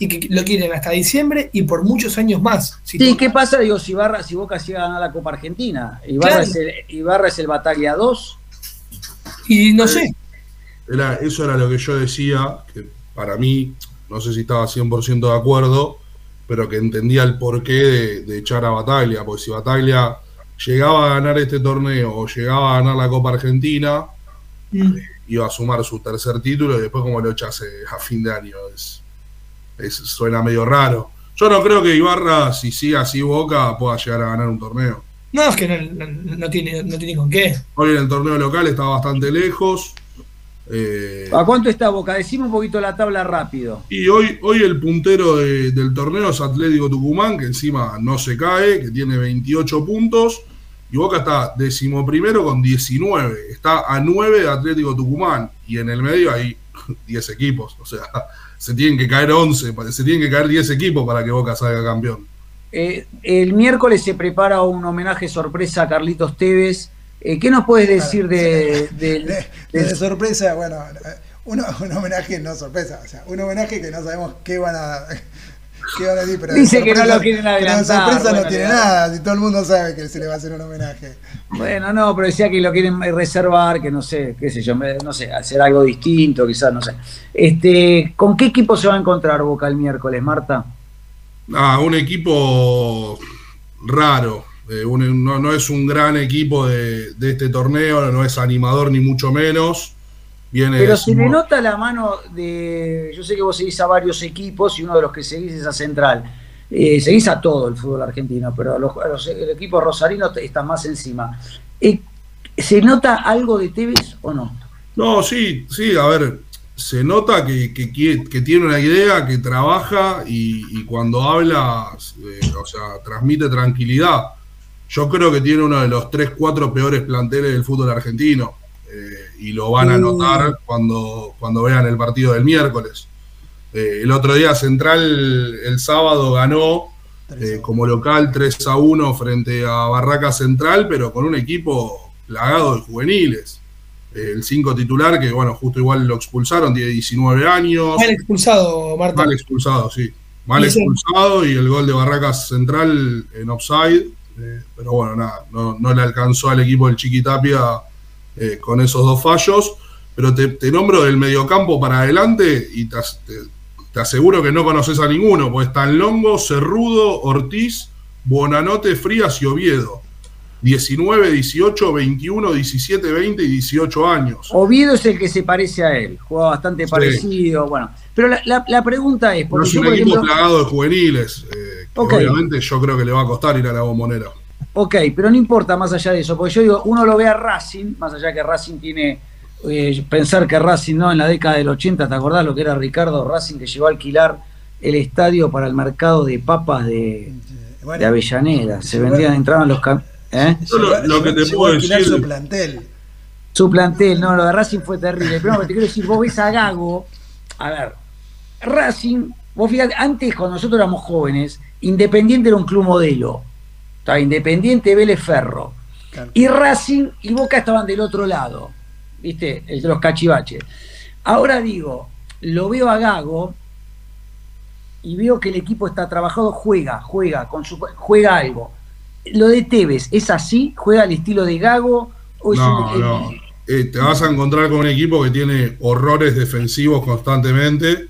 y que lo quieren hasta diciembre y por muchos años más. Si Sí, ¿qué pasa? Digo, si, Barra, si Boca llega a ganar la Copa Argentina. Ibarra, Claro. es, el, Ibarra es el Bataglia 2. Y no sé, Era, eso era lo que yo decía, que para mí, no sé si estaba 100% de acuerdo, pero que entendía el porqué de, de echar a Bataglia, porque si Bataglia llegaba a ganar este torneo o llegaba a ganar la Copa Argentina, Mm. iba a sumar su tercer título y después como lo echase a fin de año. Es, es- suena medio raro. Yo no creo que Ibarra, si sigue así Boca, pueda llegar a ganar un torneo. No, es que no, no- no tiene, no tiene con qué. Hoy en el torneo local está bastante lejos. eh, ¿A cuánto está Boca? Decime un poquito la tabla rápido. y hoy, hoy el puntero de- del torneo es Atlético Tucumán, que encima no se cae, que tiene 28 puntos. Y Boca está decimoprimero con 19. Está a 9 de Atlético Tucumán. Y en el medio hay 10 equipos. O sea, se tienen que caer 11, pa- se tienen que caer 10 equipos para que Boca salga campeón. Eh, el miércoles se prepara un homenaje sorpresa a Carlitos Tevez. Eh, ¿Qué nos puedes decir de, del- de, sorpresa, bueno, eh, uno- un homenaje no sorpresa, o sea, un homenaje que no sabemos qué van a, qué van a decir, pero de Dice que no sorpresa- lo quieren pero de adelantar, sorpresa bueno, no tiene nada, si todo el mundo sabe que se le va a hacer un homenaje. Bueno, no, pero decía que lo quieren reservar, que no sé, qué sé yo, no sé, hacer algo distinto, quizás, no sé. Este, ¿Con qué equipo se va a encontrar Boca el miércoles, Marta? Ah, un equipo raro. Eh, un- no, no es un gran equipo de, de este torneo, no es animador ni mucho menos. Viene Pero se le nota la mano de. Yo sé que vos seguís a varios equipos y uno de los que seguís es a Central. Eh, seguís a todo el fútbol argentino, pero a los, a los- el equipo rosarino está más encima. Eh, ¿Se nota algo de Tevez o no? No, sí, sí, a ver, se nota que, que, tiene una idea, que trabaja y, y cuando habla, eh, o sea, transmite tranquilidad. Yo creo que tiene uno de los 3, 4 peores planteles del fútbol argentino y lo van a Uh. notar cuando, cuando vean el partido del miércoles. Eh, el otro día Central, el sábado, ganó eh, como local 3 a 1 frente a Barraca Central, pero con un equipo plagado de juveniles. Eh, el 5 titular, que bueno, justo igual lo expulsaron, tiene 19 años. Mal expulsado, Marta. Mal expulsado, sí. Mal Y expulsado y el gol de Barracas Central en offside. pero bueno, nada, no, no le alcanzó al equipo del Chiquitapia eh, con esos dos fallos. Pero te, te nombro del mediocampo para adelante y te, te- te aseguro que no conoces a ninguno, pues están Longo, Cerrudo, Ortiz, Buonanote, Frías y Oviedo. 19, 18, 21, 17, 20 y 18 años. Oviedo es el que se parece a él, juega bastante Sí. parecido. Bueno, pero la, la- la pregunta es: No porque es yo, un por equipo ejemplo, plagado de juveniles. eh. Obviamente yo creo que le va a costar ir a la bombonera. Ok, pero no importa más allá de eso, porque yo digo, uno lo ve a Racing, más allá que Racing tiene, eh, pensar que Racing, ¿no? En la década del 80, ¿te acordás lo que era Ricardo Racing que llegó a alquilar el estadio para el mercado de papas de, Bueno, de Avellaneda? Se Bueno. vendían, entraban los... ¿eh? Lo- lo que te llegó puedo a alquilar decir- su plantel. Su plantel, no, lo de Racing fue terrible. Pero no, te quiero decir, vos ves a Gago, a ver, Racing, vos fíjate, antes cuando nosotros éramos jóvenes, Independiente era un club modelo. Estaba Independiente, Vélez Ferro. Claro. Y Racing y Boca estaban del otro lado, ¿viste? El de los cachivaches. Ahora digo, lo veo a Gago y veo que el equipo está trabajado, juega, juega, con su, juega algo. Lo de Tevez, ¿es así? ¿Juega al estilo de Gago? ¿O es No, un- no. Eh, te vas a encontrar con un equipo que tiene horrores defensivos constantemente,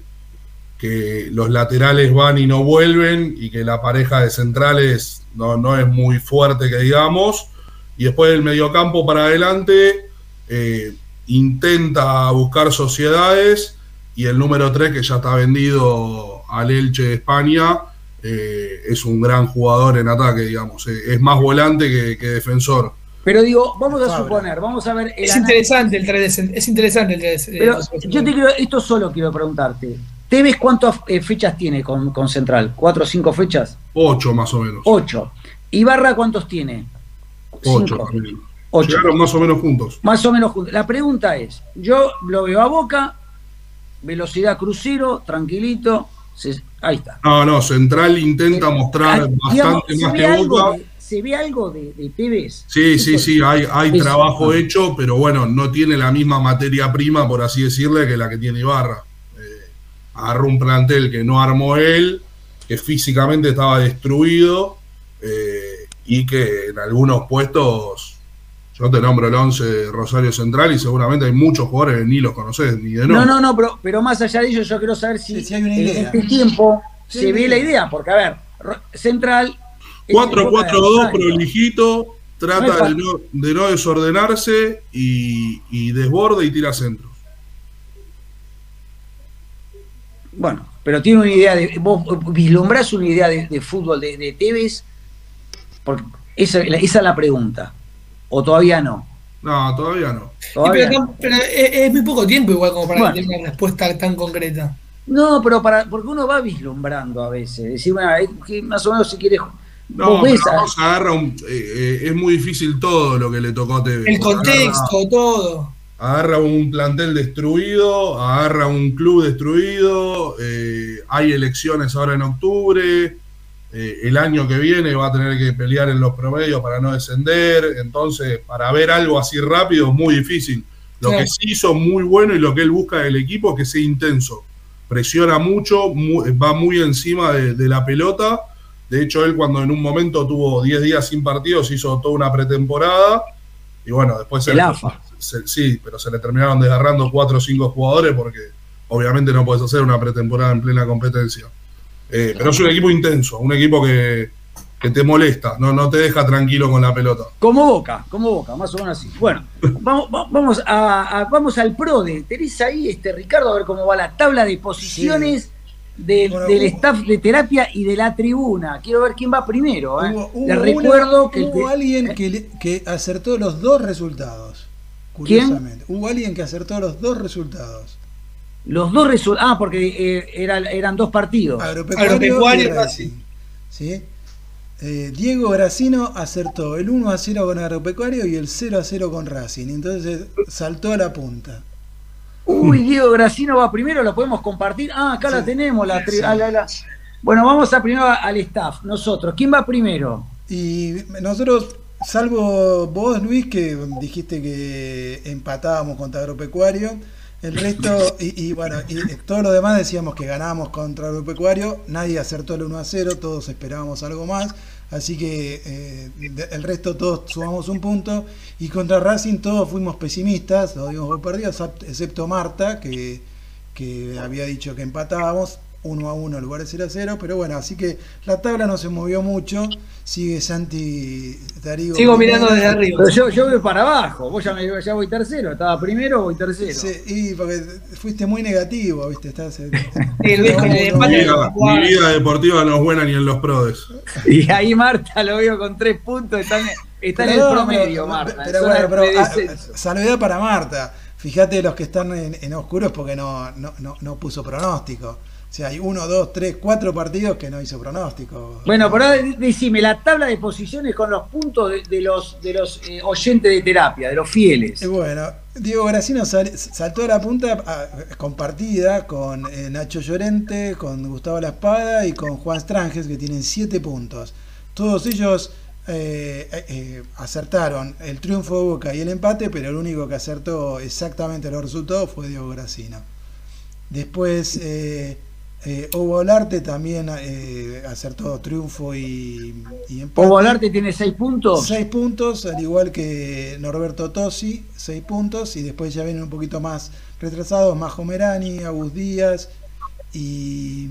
que los laterales van y no vuelven y que la pareja de centrales no, no es muy fuerte, que digamos. Y después del mediocampo para adelante eh, intenta buscar sociedades y el número 3 que ya está vendido al Elche de España eh, es un gran jugador en ataque, digamos. Eh, es más volante que, que defensor. Pero digo, vamos a Fabra. suponer, vamos a ver el Es interesante el 3 de, es interesante el 3 de- Pero de- yo te quiero, esto solo quiero preguntarte. ¿Tevez cuántas eh, fechas tiene con, con Central? ¿Cuatro o cinco fechas? 8 más o menos. Ocho. ¿Ibarra cuántos tiene? 8 Cinco. también. Ocho. Llegaron más o menos juntos. Más o menos juntos. La pregunta es, yo lo veo a Boca, velocidad crucero, tranquilito, se- ahí está. No, no, Central intenta mostrar Ah, bastante ¿se, más que Boca. de, ¿Se ve algo de, de Tevez? Sí, sí, sí, hay, hay eso- trabajo hecho, pero bueno, no tiene la misma materia prima, por así decirle, que la que tiene Ibarra. Agarró un plantel que no armó él, que físicamente estaba destruido eh, y que en algunos puestos, yo te nombro el 11 de Rosario Central y seguramente hay muchos jugadores que ni los conoces, ni de No, nombre. no, no, pero, pero más allá de ello, yo quiero saber si Sí, sí hay una en idea. este tiempo Sí, se ve la idea. porque a ver, Central. es el Boca de 4-4-2 Rosario. prolijito, No trata de fácil. no, de no desordenarse y, y desborda y tira centros. Bueno, pero tiene una idea de. ¿Vos vislumbrás una idea de, de fútbol de, de Tevez? Porque esa, esa es la pregunta. ¿O todavía no? No, todavía no. Todavía pero, no. pero es, es muy poco tiempo igual como para Bueno. tener una respuesta tan concreta. No, pero para, porque uno va vislumbrando a veces. Decir, bueno, es que más o menos si quieres. No, ves pero a- vos agarra un, eh, eh, es muy difícil todo lo que le tocó a TV. El contexto, todo. Agarra, un plantel destruido, agarra un club destruido, eh, hay elecciones ahora en octubre, eh, el año que viene va a tener que pelear en los promedios para no descender, entonces para ver algo así rápido es muy difícil. Lo que sí hizo muy bueno y lo que él busca del equipo es que sea intenso. Presiona mucho, mu- va muy encima de, de la pelota. De hecho, él cuando en un momento tuvo 10 días sin partidos, hizo toda una pretemporada. Y bueno, después se El le- AFA. Se- sí, pero se le terminaron desgarrando 4 o 5 jugadores porque obviamente no puedes hacer una pretemporada en plena competencia. Eh, pero es un equipo intenso, un equipo que, que te molesta, no, no te deja tranquilo con la pelota. Como Boca, como Boca, más o menos así. Bueno, vamos, va- vamos, a, a- vamos al pro de tenés ahí, este, Ricardo, a ver cómo va la tabla de posiciones del, Bueno, del hubo- staff de terapia y de la tribuna. Quiero ver quién va primero. ¿eh? Hubo, hubo Les una- recuerdo que hubo te- alguien que, le- que acertó los dos resultados. ¿Quién? Curiosamente. Hubo alguien que acertó los dos resultados. los dos resultados. Ah, porque eh, era- eran dos partidos. Agropecuario, Agropecuario y Racing. ¿Sí? Eh, Diego Gracino acertó el 1 a 0 con Agropecuario y el 0 a 0 con Racing. Entonces saltó a la punta. Uy, Diego Gracino va primero, lo podemos compartir. Ah, acá la tenemos. La, tri- Sí. ah, la- la- Bueno, vamos a primero al staff, nosotros. ¿Quién va primero? Y nosotros, salvo vos, Luis, que dijiste que empatábamos contra Agropecuario, el resto, y, bueno, y todos los demás decíamos que ganábamos contra Agropecuario, nadie acertó el 1 a 0, todos esperábamos algo más, así que eh, el resto todos sumamos un punto, y contra Racing todos fuimos pesimistas, lo dimos por perdidos, excepto Marta, que, que había dicho que empatábamos. 1 a 1 en lugar de 0 a 0, pero bueno, así que la tabla no se movió mucho. Sigue Santi Tarigo. Sigo mirando desde arriba. Pero yo, yo voy para abajo. Vos ya, me, ya voy tercero. ¿Estaba primero o voy tercero? Sí, y porque fuiste muy negativo, ¿viste? Estás, Sí, Luis, con el no, Mi no, vida, mi vida deportiva no es buena ni en los prodes. Y ahí Marta lo veo con tres puntos. Está en, está en el promedio, Marta. Pero en bueno, pero ah, salvedad para Marta. Fíjate los que están en, en oscuros porque no, no, no, no puso pronóstico. O sea, hay uno, dos, tres, cuatro partidos que no hizo pronóstico. Bueno, pero ahora decime, la tabla de posiciones con los puntos de, de los, de los eh, oyentes de terapia, de los fieles. Bueno, Diego Gracino sal- saltó a la punta compartida con eh, Nacho Llorente, con Gustavo La Espada y con Juan Stranges, que tienen siete puntos. Todos ellos eh, acertaron el triunfo de Boca y el empate, pero el único que acertó exactamente los resultados fue Diego Gracino. Después, eh, eh, Hugo Olarte también eh, acertó triunfo y, y empate. Tiene seis puntos. Seis puntos, al igual que Norberto Tosi, seis puntos, y después ya vienen un poquito más retrasados, Majo Merani, Agus Díaz y...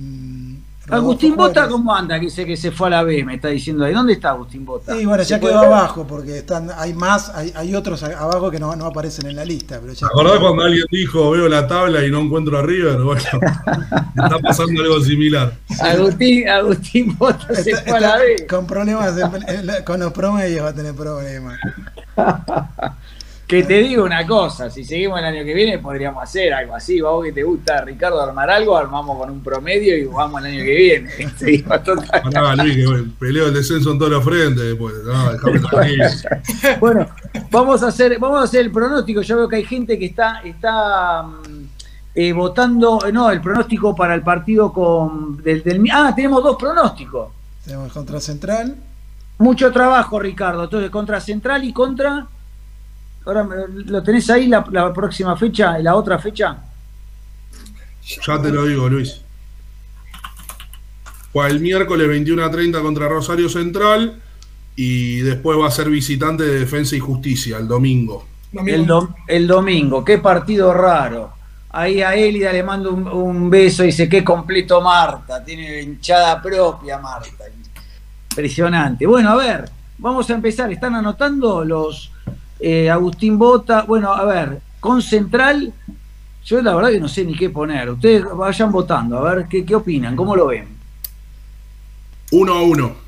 Agustín Bota. ¿cómo anda? Que dice que se fue a la B, me está diciendo ahí. ¿Dónde está Agustín Bota? Y bueno, ya ¿Se quedó abajo, porque están, hay más, hay, hay otros abajo que no, no aparecen en la lista, pero ¿Te ya acordás cuando alguien dijo veo la tabla y no encuentro a River? Bueno, está pasando algo similar. Agustín, Agustín Bota se está- fue a la B. con problemas, en- en la- con los promedios va a tener problemas. Que te digo una cosa, si seguimos el año que viene podríamos hacer algo así. Vos que te gusta, Ricardo, armar algo, armamos con un promedio y vamos el año que viene. Seguimos total. Pará, Luis, que bueno, peleo el descenso en todos los frentes después. No, déjame tranquilo. Bueno, vamos a hacer, vamos a hacer el pronóstico. Yo veo que hay gente que está, está mm, eh, votando, eh, no, el pronóstico para el partido con del, del- ah, tenemos dos pronósticos. Tenemos contra Central, Mucho trabajo, Ricardo. Entonces, contra Central y contra. Ahora lo tenés ahí la, la próxima fecha, la otra fecha. Ya te lo digo, Luis. Juega el miércoles 21 a 30 contra Rosario Central y después va a ser visitante de Defensa y Justicia el domingo. El, dom- el domingo, qué partido raro. Ahí a Elida le mando un, un beso y dice, qué completo Marta, tiene hinchada propia Marta. Impresionante. Bueno, a ver, vamos a empezar. ¿Están anotando los eh, Agustín Bota? Bueno, a ver, con Central, yo la verdad que no sé ni qué poner. Ustedes vayan votando, a ver qué, qué opinan, cómo lo ven. 1 a 1.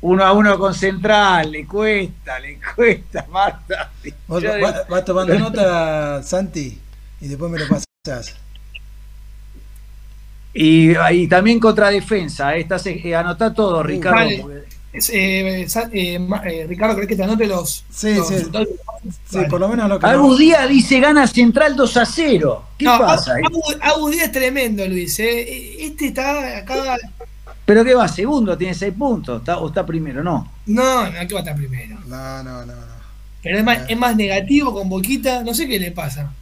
Uno a uno con Central, le cuesta, le cuesta, Marta. Vos Yo- va- vas tomando nota, Santi, y después me lo pasás. Y, y también contra defensa, eh, estás, eh, anotá todo, Ricardo. vale. Es, eh, eh, eh, Ricardo, ¿crees que te anote los, Sí, los sí. resultados? Sí, Vale. por lo menos lo que Agus no- Díaz dice gana Central 2 a 0. ¿Qué No, pasa? Abu, Abu Díaz es tremendo, Luis. eh. Este está acá. ¿Pero qué va? Segundo, tiene 6 puntos. ¿Está, ¿O está primero? No. No, no, aquí va a estar primero. No, no, no, no. Pero es más, es más negativo con Boquita. No sé qué le pasa.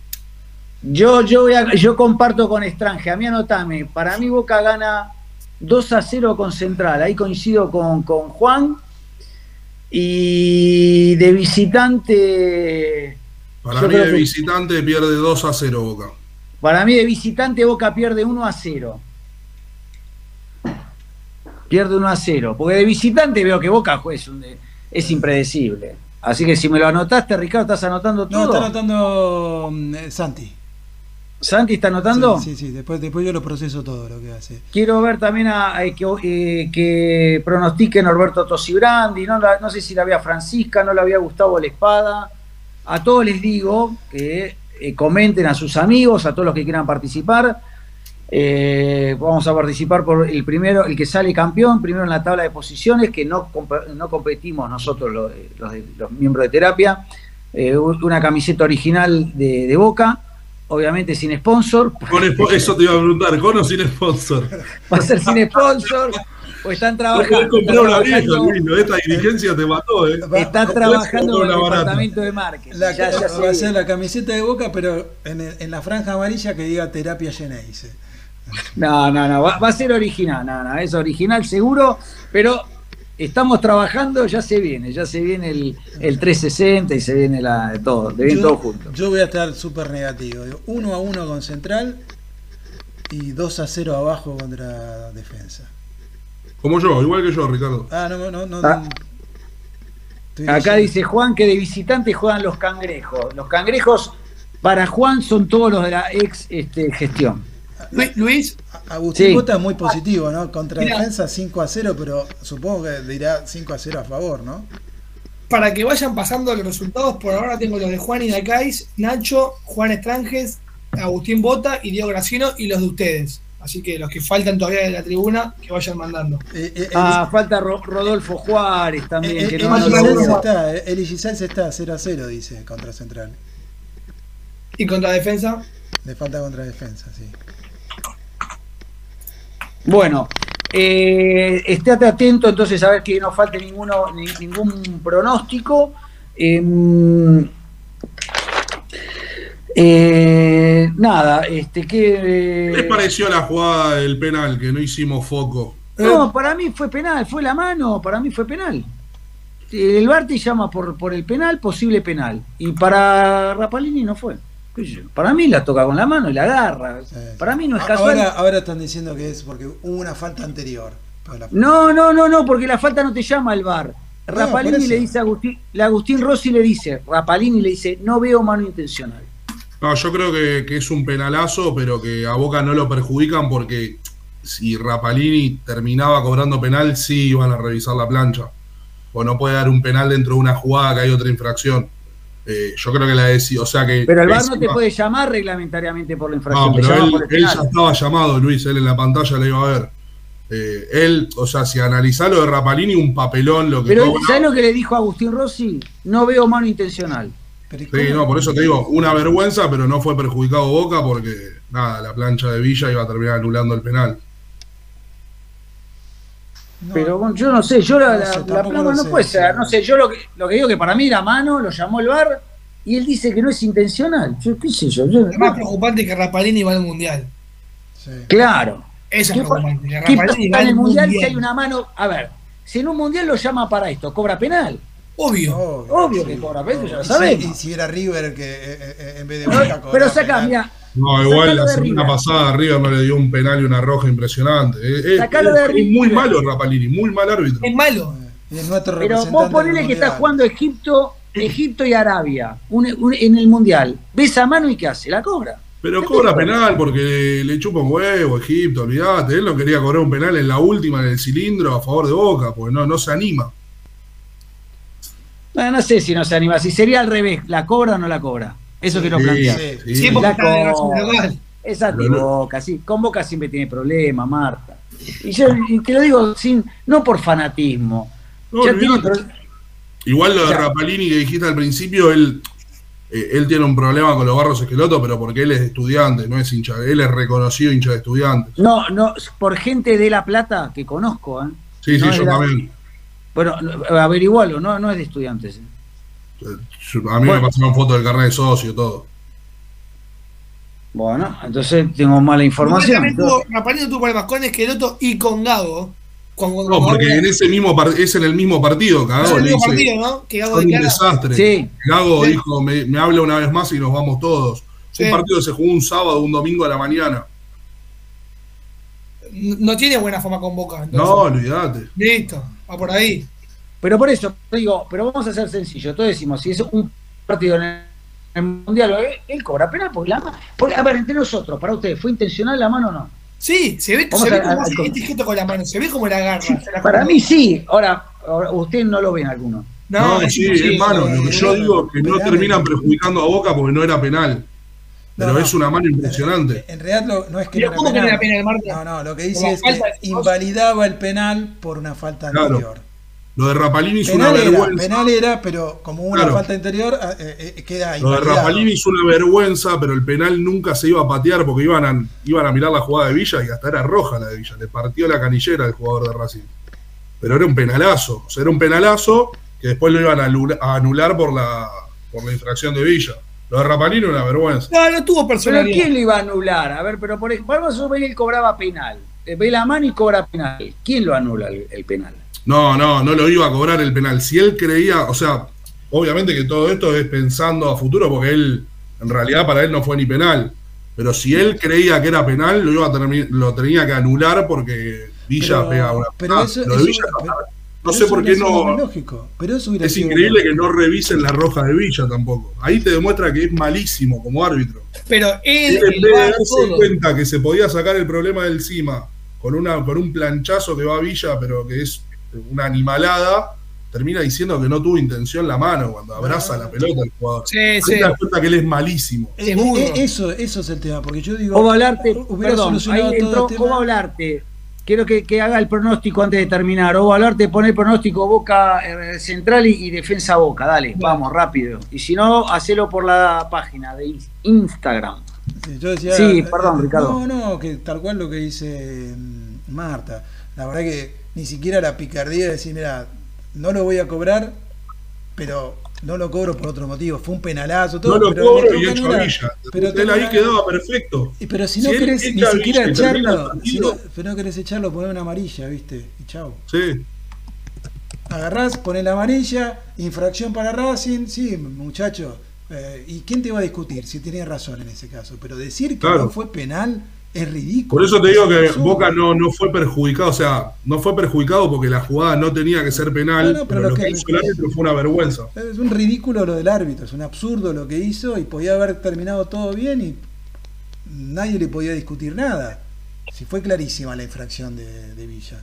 Yo, yo, voy a- yo comparto con Estranje. A mí anotame. Para mí Boca gana 2 a 0 con Central. Ahí coincido con, con Juan. Y de visitante. Para mí de que- visitante pierde 2 a 0 Boca. Para mí de visitante Boca pierde 1 a 0. Pierde 1 a 0. Porque de visitante veo que Boca es, un- es impredecible. Así que si me lo anotaste, Ricardo, ¿estás anotando todo? No, está anotando mm, eh, Santi. ¿Santi está anotando? Sí, sí, sí. Después, después yo lo proceso todo lo que hace. Quiero ver también a, a que, eh, que pronostiquen Norberto Tosibrandi, no, la- no sé si la había Francisca, no la había Gustavo La Espada. A todos les digo que eh, comenten a sus amigos, a todos los que quieran participar. Eh, vamos a participar por el primero, el que sale campeón, primero en la tabla de posiciones, que no, no competimos nosotros los, los los miembros de terapia. Eh, una camiseta original de, de Boca, obviamente sin sponsor. Con espo- eso te iba a preguntar, ¿con o sin sponsor? Va a ser sin sponsor. O están trabajando. vieja, trabajando- Luis, ¿no? esta dirigencia te mató, ¿eh? Va- trabajando con el barata. departamento de marketing. La, Ya- ya se va a ser la camiseta de boca, pero en, el- en la franja amarilla que diga terapia Geneise. No, no, no. Va, va a ser original. No, no, es original seguro. Pero estamos trabajando, ya se viene. Ya se viene el, el 360 y se viene la, todo. De bien todo junto. yo voy a estar súper negativo. Digo, 1 a 1 con Central y 2 a 0 abajo contra Defensa. Como yo, igual que yo, Ricardo. Ah, no, no, no. Ah. Estoy Acá dice Juan que de visitante juegan los cangrejos. Los cangrejos para Juan son todos los de la ex este, gestión. Luis, Agustín Sí. Bota es muy positivo, ¿no? Contra Mira. Defensa 5 a 0, pero supongo que dirá 5 a 0 a favor, ¿no? para que vayan pasando los resultados, por ahora tengo los de Juan Inacais, Nacho, Juan Estranges, Agustín Bota y Diego Gracino y los de ustedes. Así que los que faltan todavía de la tribuna, que vayan mandando. Eh, eh, Ah, falta Ro- Rodolfo Juárez también. el, que el, no, no lo está, eh, el está 0 a 0, dice, contra Central. Y contra defensa, Le falta contra Defensa, sí. Bueno, eh, estate atento entonces a ver que no falte ninguno, ni- ningún pronóstico. Em, eh, nada, este ¿Qué que. les pareció la jugada del penal que no hicimos foco? No, para mí fue penal, fue la mano, para mí fue penal. El VAR te llama por, por el penal, posible penal. Y para Rapalini no fue. Para mí la toca con la mano y la agarra. Sí. Para mí no es casual. Ahora, ahora están diciendo que es porque hubo una falta anterior. La- No, no, no, no, porque la falta no te llama al bar. Rapalini le dice a Agustín, Agustín Rossi le dice, Rapalini le dice, no veo mano intencional. No, yo creo que, que es un penalazo, pero que a Boca no lo perjudican porque si Rapalini terminaba cobrando penal, sí iban a revisar la plancha. O no puede dar un penal dentro de una jugada que hay otra infracción. Eh, yo creo que la decía, o sea que. Pero el bar no te puede llamar reglamentariamente por la infracción, No, pero llama él, por el él ya estaba llamado, Luis, él en la pantalla le iba a ver. Eh, él, o sea, si analizás lo de Rapalini, un papelón, lo que Pero cobra. ¿sabes lo que le dijo Agustín Rossi? No veo mano intencional. pero ¿y Sí, no, por eso te digo, una vergüenza, pero no fue perjudicado Boca porque, nada, la plancha de Villa iba a terminar anulando el penal. No, Pero bueno, yo no sé, yo la, No la- sé, la plama no sé, puede sí. ser, no sé, yo lo que, lo que digo que para mí la mano lo llamó el bar y él dice que no es intencional. Yo, ¿Qué sé yo? yo- lo más preocupante es que Rapalini va al mundial. sí. claro. Eso es ¿Qué, pa- preocupante. Que qué Rapalini pasa va en al el mundial si mundial. hay una mano? A ver, si en un mundial lo llama para esto, cobra penal. Obvio. Obvio que cobra penal, ya lo Y si- sabemos. Y si era River que eh, eh, en vez de Boca pero cobraba saca, mira, No, igual la semana pasada River no le dio un penal y una roja impresionante. Eh, eh, Sacalo de es muy malo Rapalini, muy mal árbitro. Es malo. Es nuestro pero vos ponele que está jugando Egipto, Egipto y Arabia un- un- en el mundial. Ves a mano y ¿qué hace? La cobra. Pero cobra penal porque le, chupa un huevo Egipto, olvídate. Él no quería cobrar un penal en la última, en el cilindro, a favor de Boca, porque no, no se anima. Bueno, no sé si no se anima. Si sería al revés, ¿la cobra o no la cobra? Eso quiero Sí, plantear. sí. sí. La. Esa boca, sí. Con Boca siempre tiene problemas, Marta. Y yo y te lo digo sin, no por fanatismo. No, ya tiene olvídate. pro- Igual lo de. Rapalini que dijiste al principio, él, eh, él tiene un problema con los barros esquelotos, pero porque él es estudiante, no es hincha. Él es reconocido hincha de estudiantes. No, no, por gente de La Plata que conozco, ¿eh? Sí, sí, yo también. Bueno, averigualo, no, no es de estudiantes. ¿eh? A mí Bueno. me pasaron fotos del carnet de socio, todo. Bueno, entonces tengo mala información. También tuvo- problemas con Esqueloto y con Gago. Con, con- No, porque en ese mismo es en el mismo partido, es cagado. el Le mismo dice, partido, ¿no? Que Gago son un desastre. Sí. Gago Sí. dijo, me, me habla una vez más y nos vamos todos. Sí. Un partido que se jugó un sábado, un domingo a la mañana. no tiene buena fama con Boca. entonces. No, olvídate. Listo, va por ahí. Pero por eso, digo, pero vamos a ser sencillo. Todos decimos, si es un partido en el Mundial, él, él cobra penal porque la mano. A ver, entre nosotros, para ustedes, ¿fue intencional la mano o no? Sí, se ve, se ve como este con la mano, se ve como la agarra. se la Para mí sí. Ahora, ahora, ustedes no lo ven alguno. No, es sí, imposible. es mano. Lo que yo eh, digo es que no terminan perjudicando a Boca porque no era penal. Pero No, no. es una mano impresionante. En realidad lo- no es que Pero no ¿cómo que era no era penal. penal, Marta? No, no, lo que dice es que invalidaba el penal por una falta Claro. anterior. Lo de Rapalini hizo una era, vergüenza. penal era, pero como una Claro. falta anterior, eh, eh, queda Lo de. Rapalini hizo una vergüenza, pero el penal nunca se iba a patear porque iban a, iban a mirar la jugada de Villa y hasta era roja la de Villa. Le partió la canillera al jugador de Racing. Pero era un penalazo. O sea, era un penalazo que después lo iban a anular por la, por la infracción de Villa. Lo de Rapalini era una vergüenza. No, no tuvo Pero personalidad. ¿quién lo iba a anular? A ver, pero por ejemplo, vamos a suponer que él cobraba penal. Eh, Ve la mano y cobra penal. ¿Quién lo anula el, el penal? No, no, no lo iba a cobrar el penal. Si él creía, o sea, obviamente que todo esto es pensando a futuro porque él, en realidad para él no fue ni penal. Pero si él creía que era penal, lo iba a lo tenía que anular porque Villa Pero- pega una. pero eso- lo de eso- Villa no- pero- no Pero sé por qué no. lógico, pero eso Es increíble lógico. que no revisen la roja de Villa tampoco. Ahí te demuestra que es malísimo como árbitro. Pero él, Él en vez de darse todo. cuenta que se podía sacar el problema de encima con, una, con un planchazo que va a Villa, pero que es una animalada, termina diciendo que no tuvo intención la mano cuando abraza la pelota al jugador. Sí, Ahí sí. te das cuenta que él es malísimo. Es eso, eso es el tema, porque yo digo. Olarte, hubiera perdón, ahí entró. Oba Olarte. Quiero que, que haga el pronóstico antes de terminar. Oba Olarte pone el pronóstico Boca eh, Central y, y Defensa Boca. Dale, vamos, rápido. Y si no, hacelo por la página de Ins- Instagram. Sí, yo decía, Sí, perdón, eh, Ricardo. No, no, que tal cual lo que dice mm, Marta. La verdad que ni siquiera la picardía de decir, mira, no lo voy a cobrar, pero no lo cobro por otro motivo. Fue un penalazo, todo. No lo pero cobro y echo a. Villa. Pero él ahí quedaba perfecto. Y Pero si no Si querés ni siquiera Villa echarlo, si no, pero no querés echarlo, poner una amarilla, ¿viste? Y chau. Sí. Agarrás, ponés la amarilla, infracción para Racing, sí, muchacho. eh, ¿Y quién te va a discutir si tenés razón en ese caso? Pero decir que Claro. no fue penal es ridículo. Por eso te digo que absurdo. Boca no, no fue perjudicado, o sea, no fue perjudicado porque la jugada no tenía que ser penal, No, no, pero pero lo lo que- que hizo el árbitro fue una vergüenza. Es un ridículo lo del árbitro, es un absurdo lo que hizo y podía haber terminado todo bien y nadie le podía discutir nada. Si fue clarísima la infracción de, de Villa.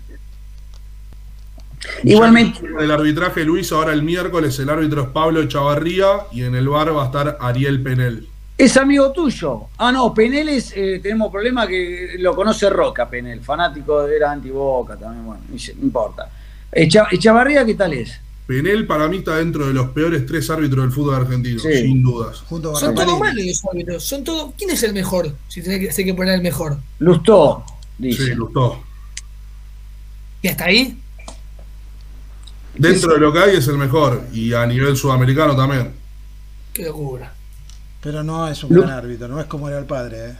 Igualmente, En el arbitraje, Luis, ahora el miércoles el árbitro es Pablo Chavarría y en el bar va a estar Ariel Penel. Es amigo tuyo. Ah, no, Penel es, eh, tenemos problema que lo conoce Roca, Penel, fanático, era antiboca también, bueno, no importa. Echa- Echavarría, ¿qué tal es? Penel para mí está dentro de los peores tres árbitros del fútbol argentino, Sí. sin dudas. Son todos malos los árbitros. Son todos. ¿Quién es el mejor? Si tiene que, que poner el mejor. Lustó, dice. Sí, gustó. ¿Y hasta ahí? Dentro de lo que hay es el mejor y a nivel sudamericano también. Qué locura. Pero no es un Lu- gran árbitro, no es como era el padre. ¿eh?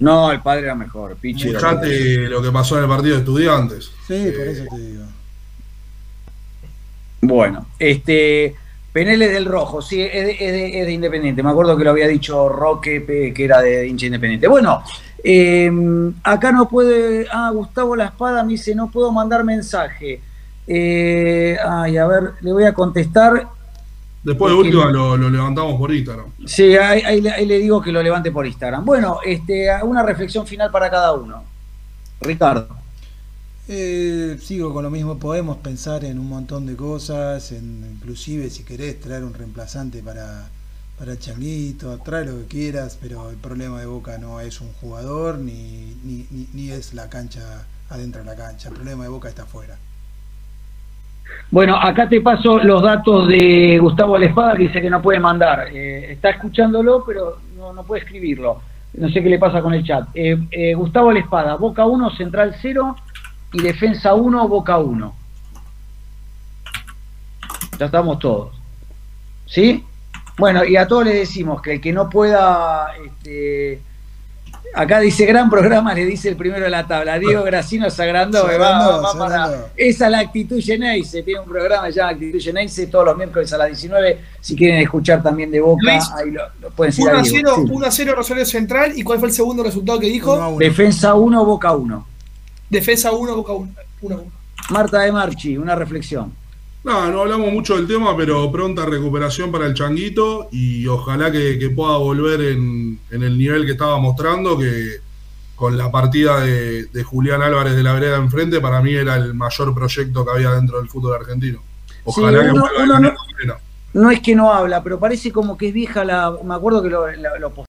No, el padre era mejor, Pichi. Fíjate lo que pasó en el partido de estudiantes. Sí, por eso te digo. Bueno, este Penel es del rojo, sí, es de, es de- es de Independiente. Me acuerdo que lo había dicho Roque, que era de hincha Independiente. Bueno, eh, acá no puede. Ah, Gustavo La Espada me dice: no puedo mandar mensaje. Eh, ay, a ver, le voy a contestar. Después de Porque- última lo, lo levantamos por Instagram. Sí, ahí, ahí le- ahí le digo que lo levante por Instagram. Bueno, este, una reflexión final para cada uno. Ricardo. Eh, sigo con lo mismo, podemos pensar en un montón de cosas, en, inclusive si querés traer un reemplazante para, para Changuito, trae lo que quieras, pero el problema de Boca no es un jugador ni, ni, ni- ni es la cancha adentro de la cancha, el problema de Boca está afuera. Bueno, acá te paso los datos de Gustavo La Espada que dice que no puede mandar. Eh, está escuchándolo, pero no, no puede escribirlo. No sé qué le pasa con el chat. Eh, eh, Gustavo La Espada, Boca 1, Central 0 y Defensa 1, Boca 1. Ya estamos todos. ¿Sí? Bueno, y a todos les decimos que el que no pueda... Este, acá dice gran programa, le dice el primero de la tabla. Diego Gracino se agrandó. Se eh, va- va se para- esa es la actitud Geneise, tiene un programa que se llama Actitud Geneise todos los miércoles a las 19. Si quieren escuchar también de Boca, Luis, ahí lo, lo pueden seguir 1 a ahí. 0, Sí. 1 a 0 Rosario Central. ¿Y cuál fue el segundo resultado que dijo? Uno a uno. Defensa 1, Boca 1. Defensa 1, Boca 1. Marta de Marchi, una reflexión. No, no hablamos mucho del tema, pero pronta recuperación para el Changuito y ojalá que, pueda volver en, el nivel que estaba mostrando, que con la partida de, Julián Álvarez de la vereda enfrente, para mí era el mayor proyecto que había dentro del fútbol argentino. Ojalá que no, no, es que no habla, pero parece como que es vieja la. Me acuerdo que lo, lo,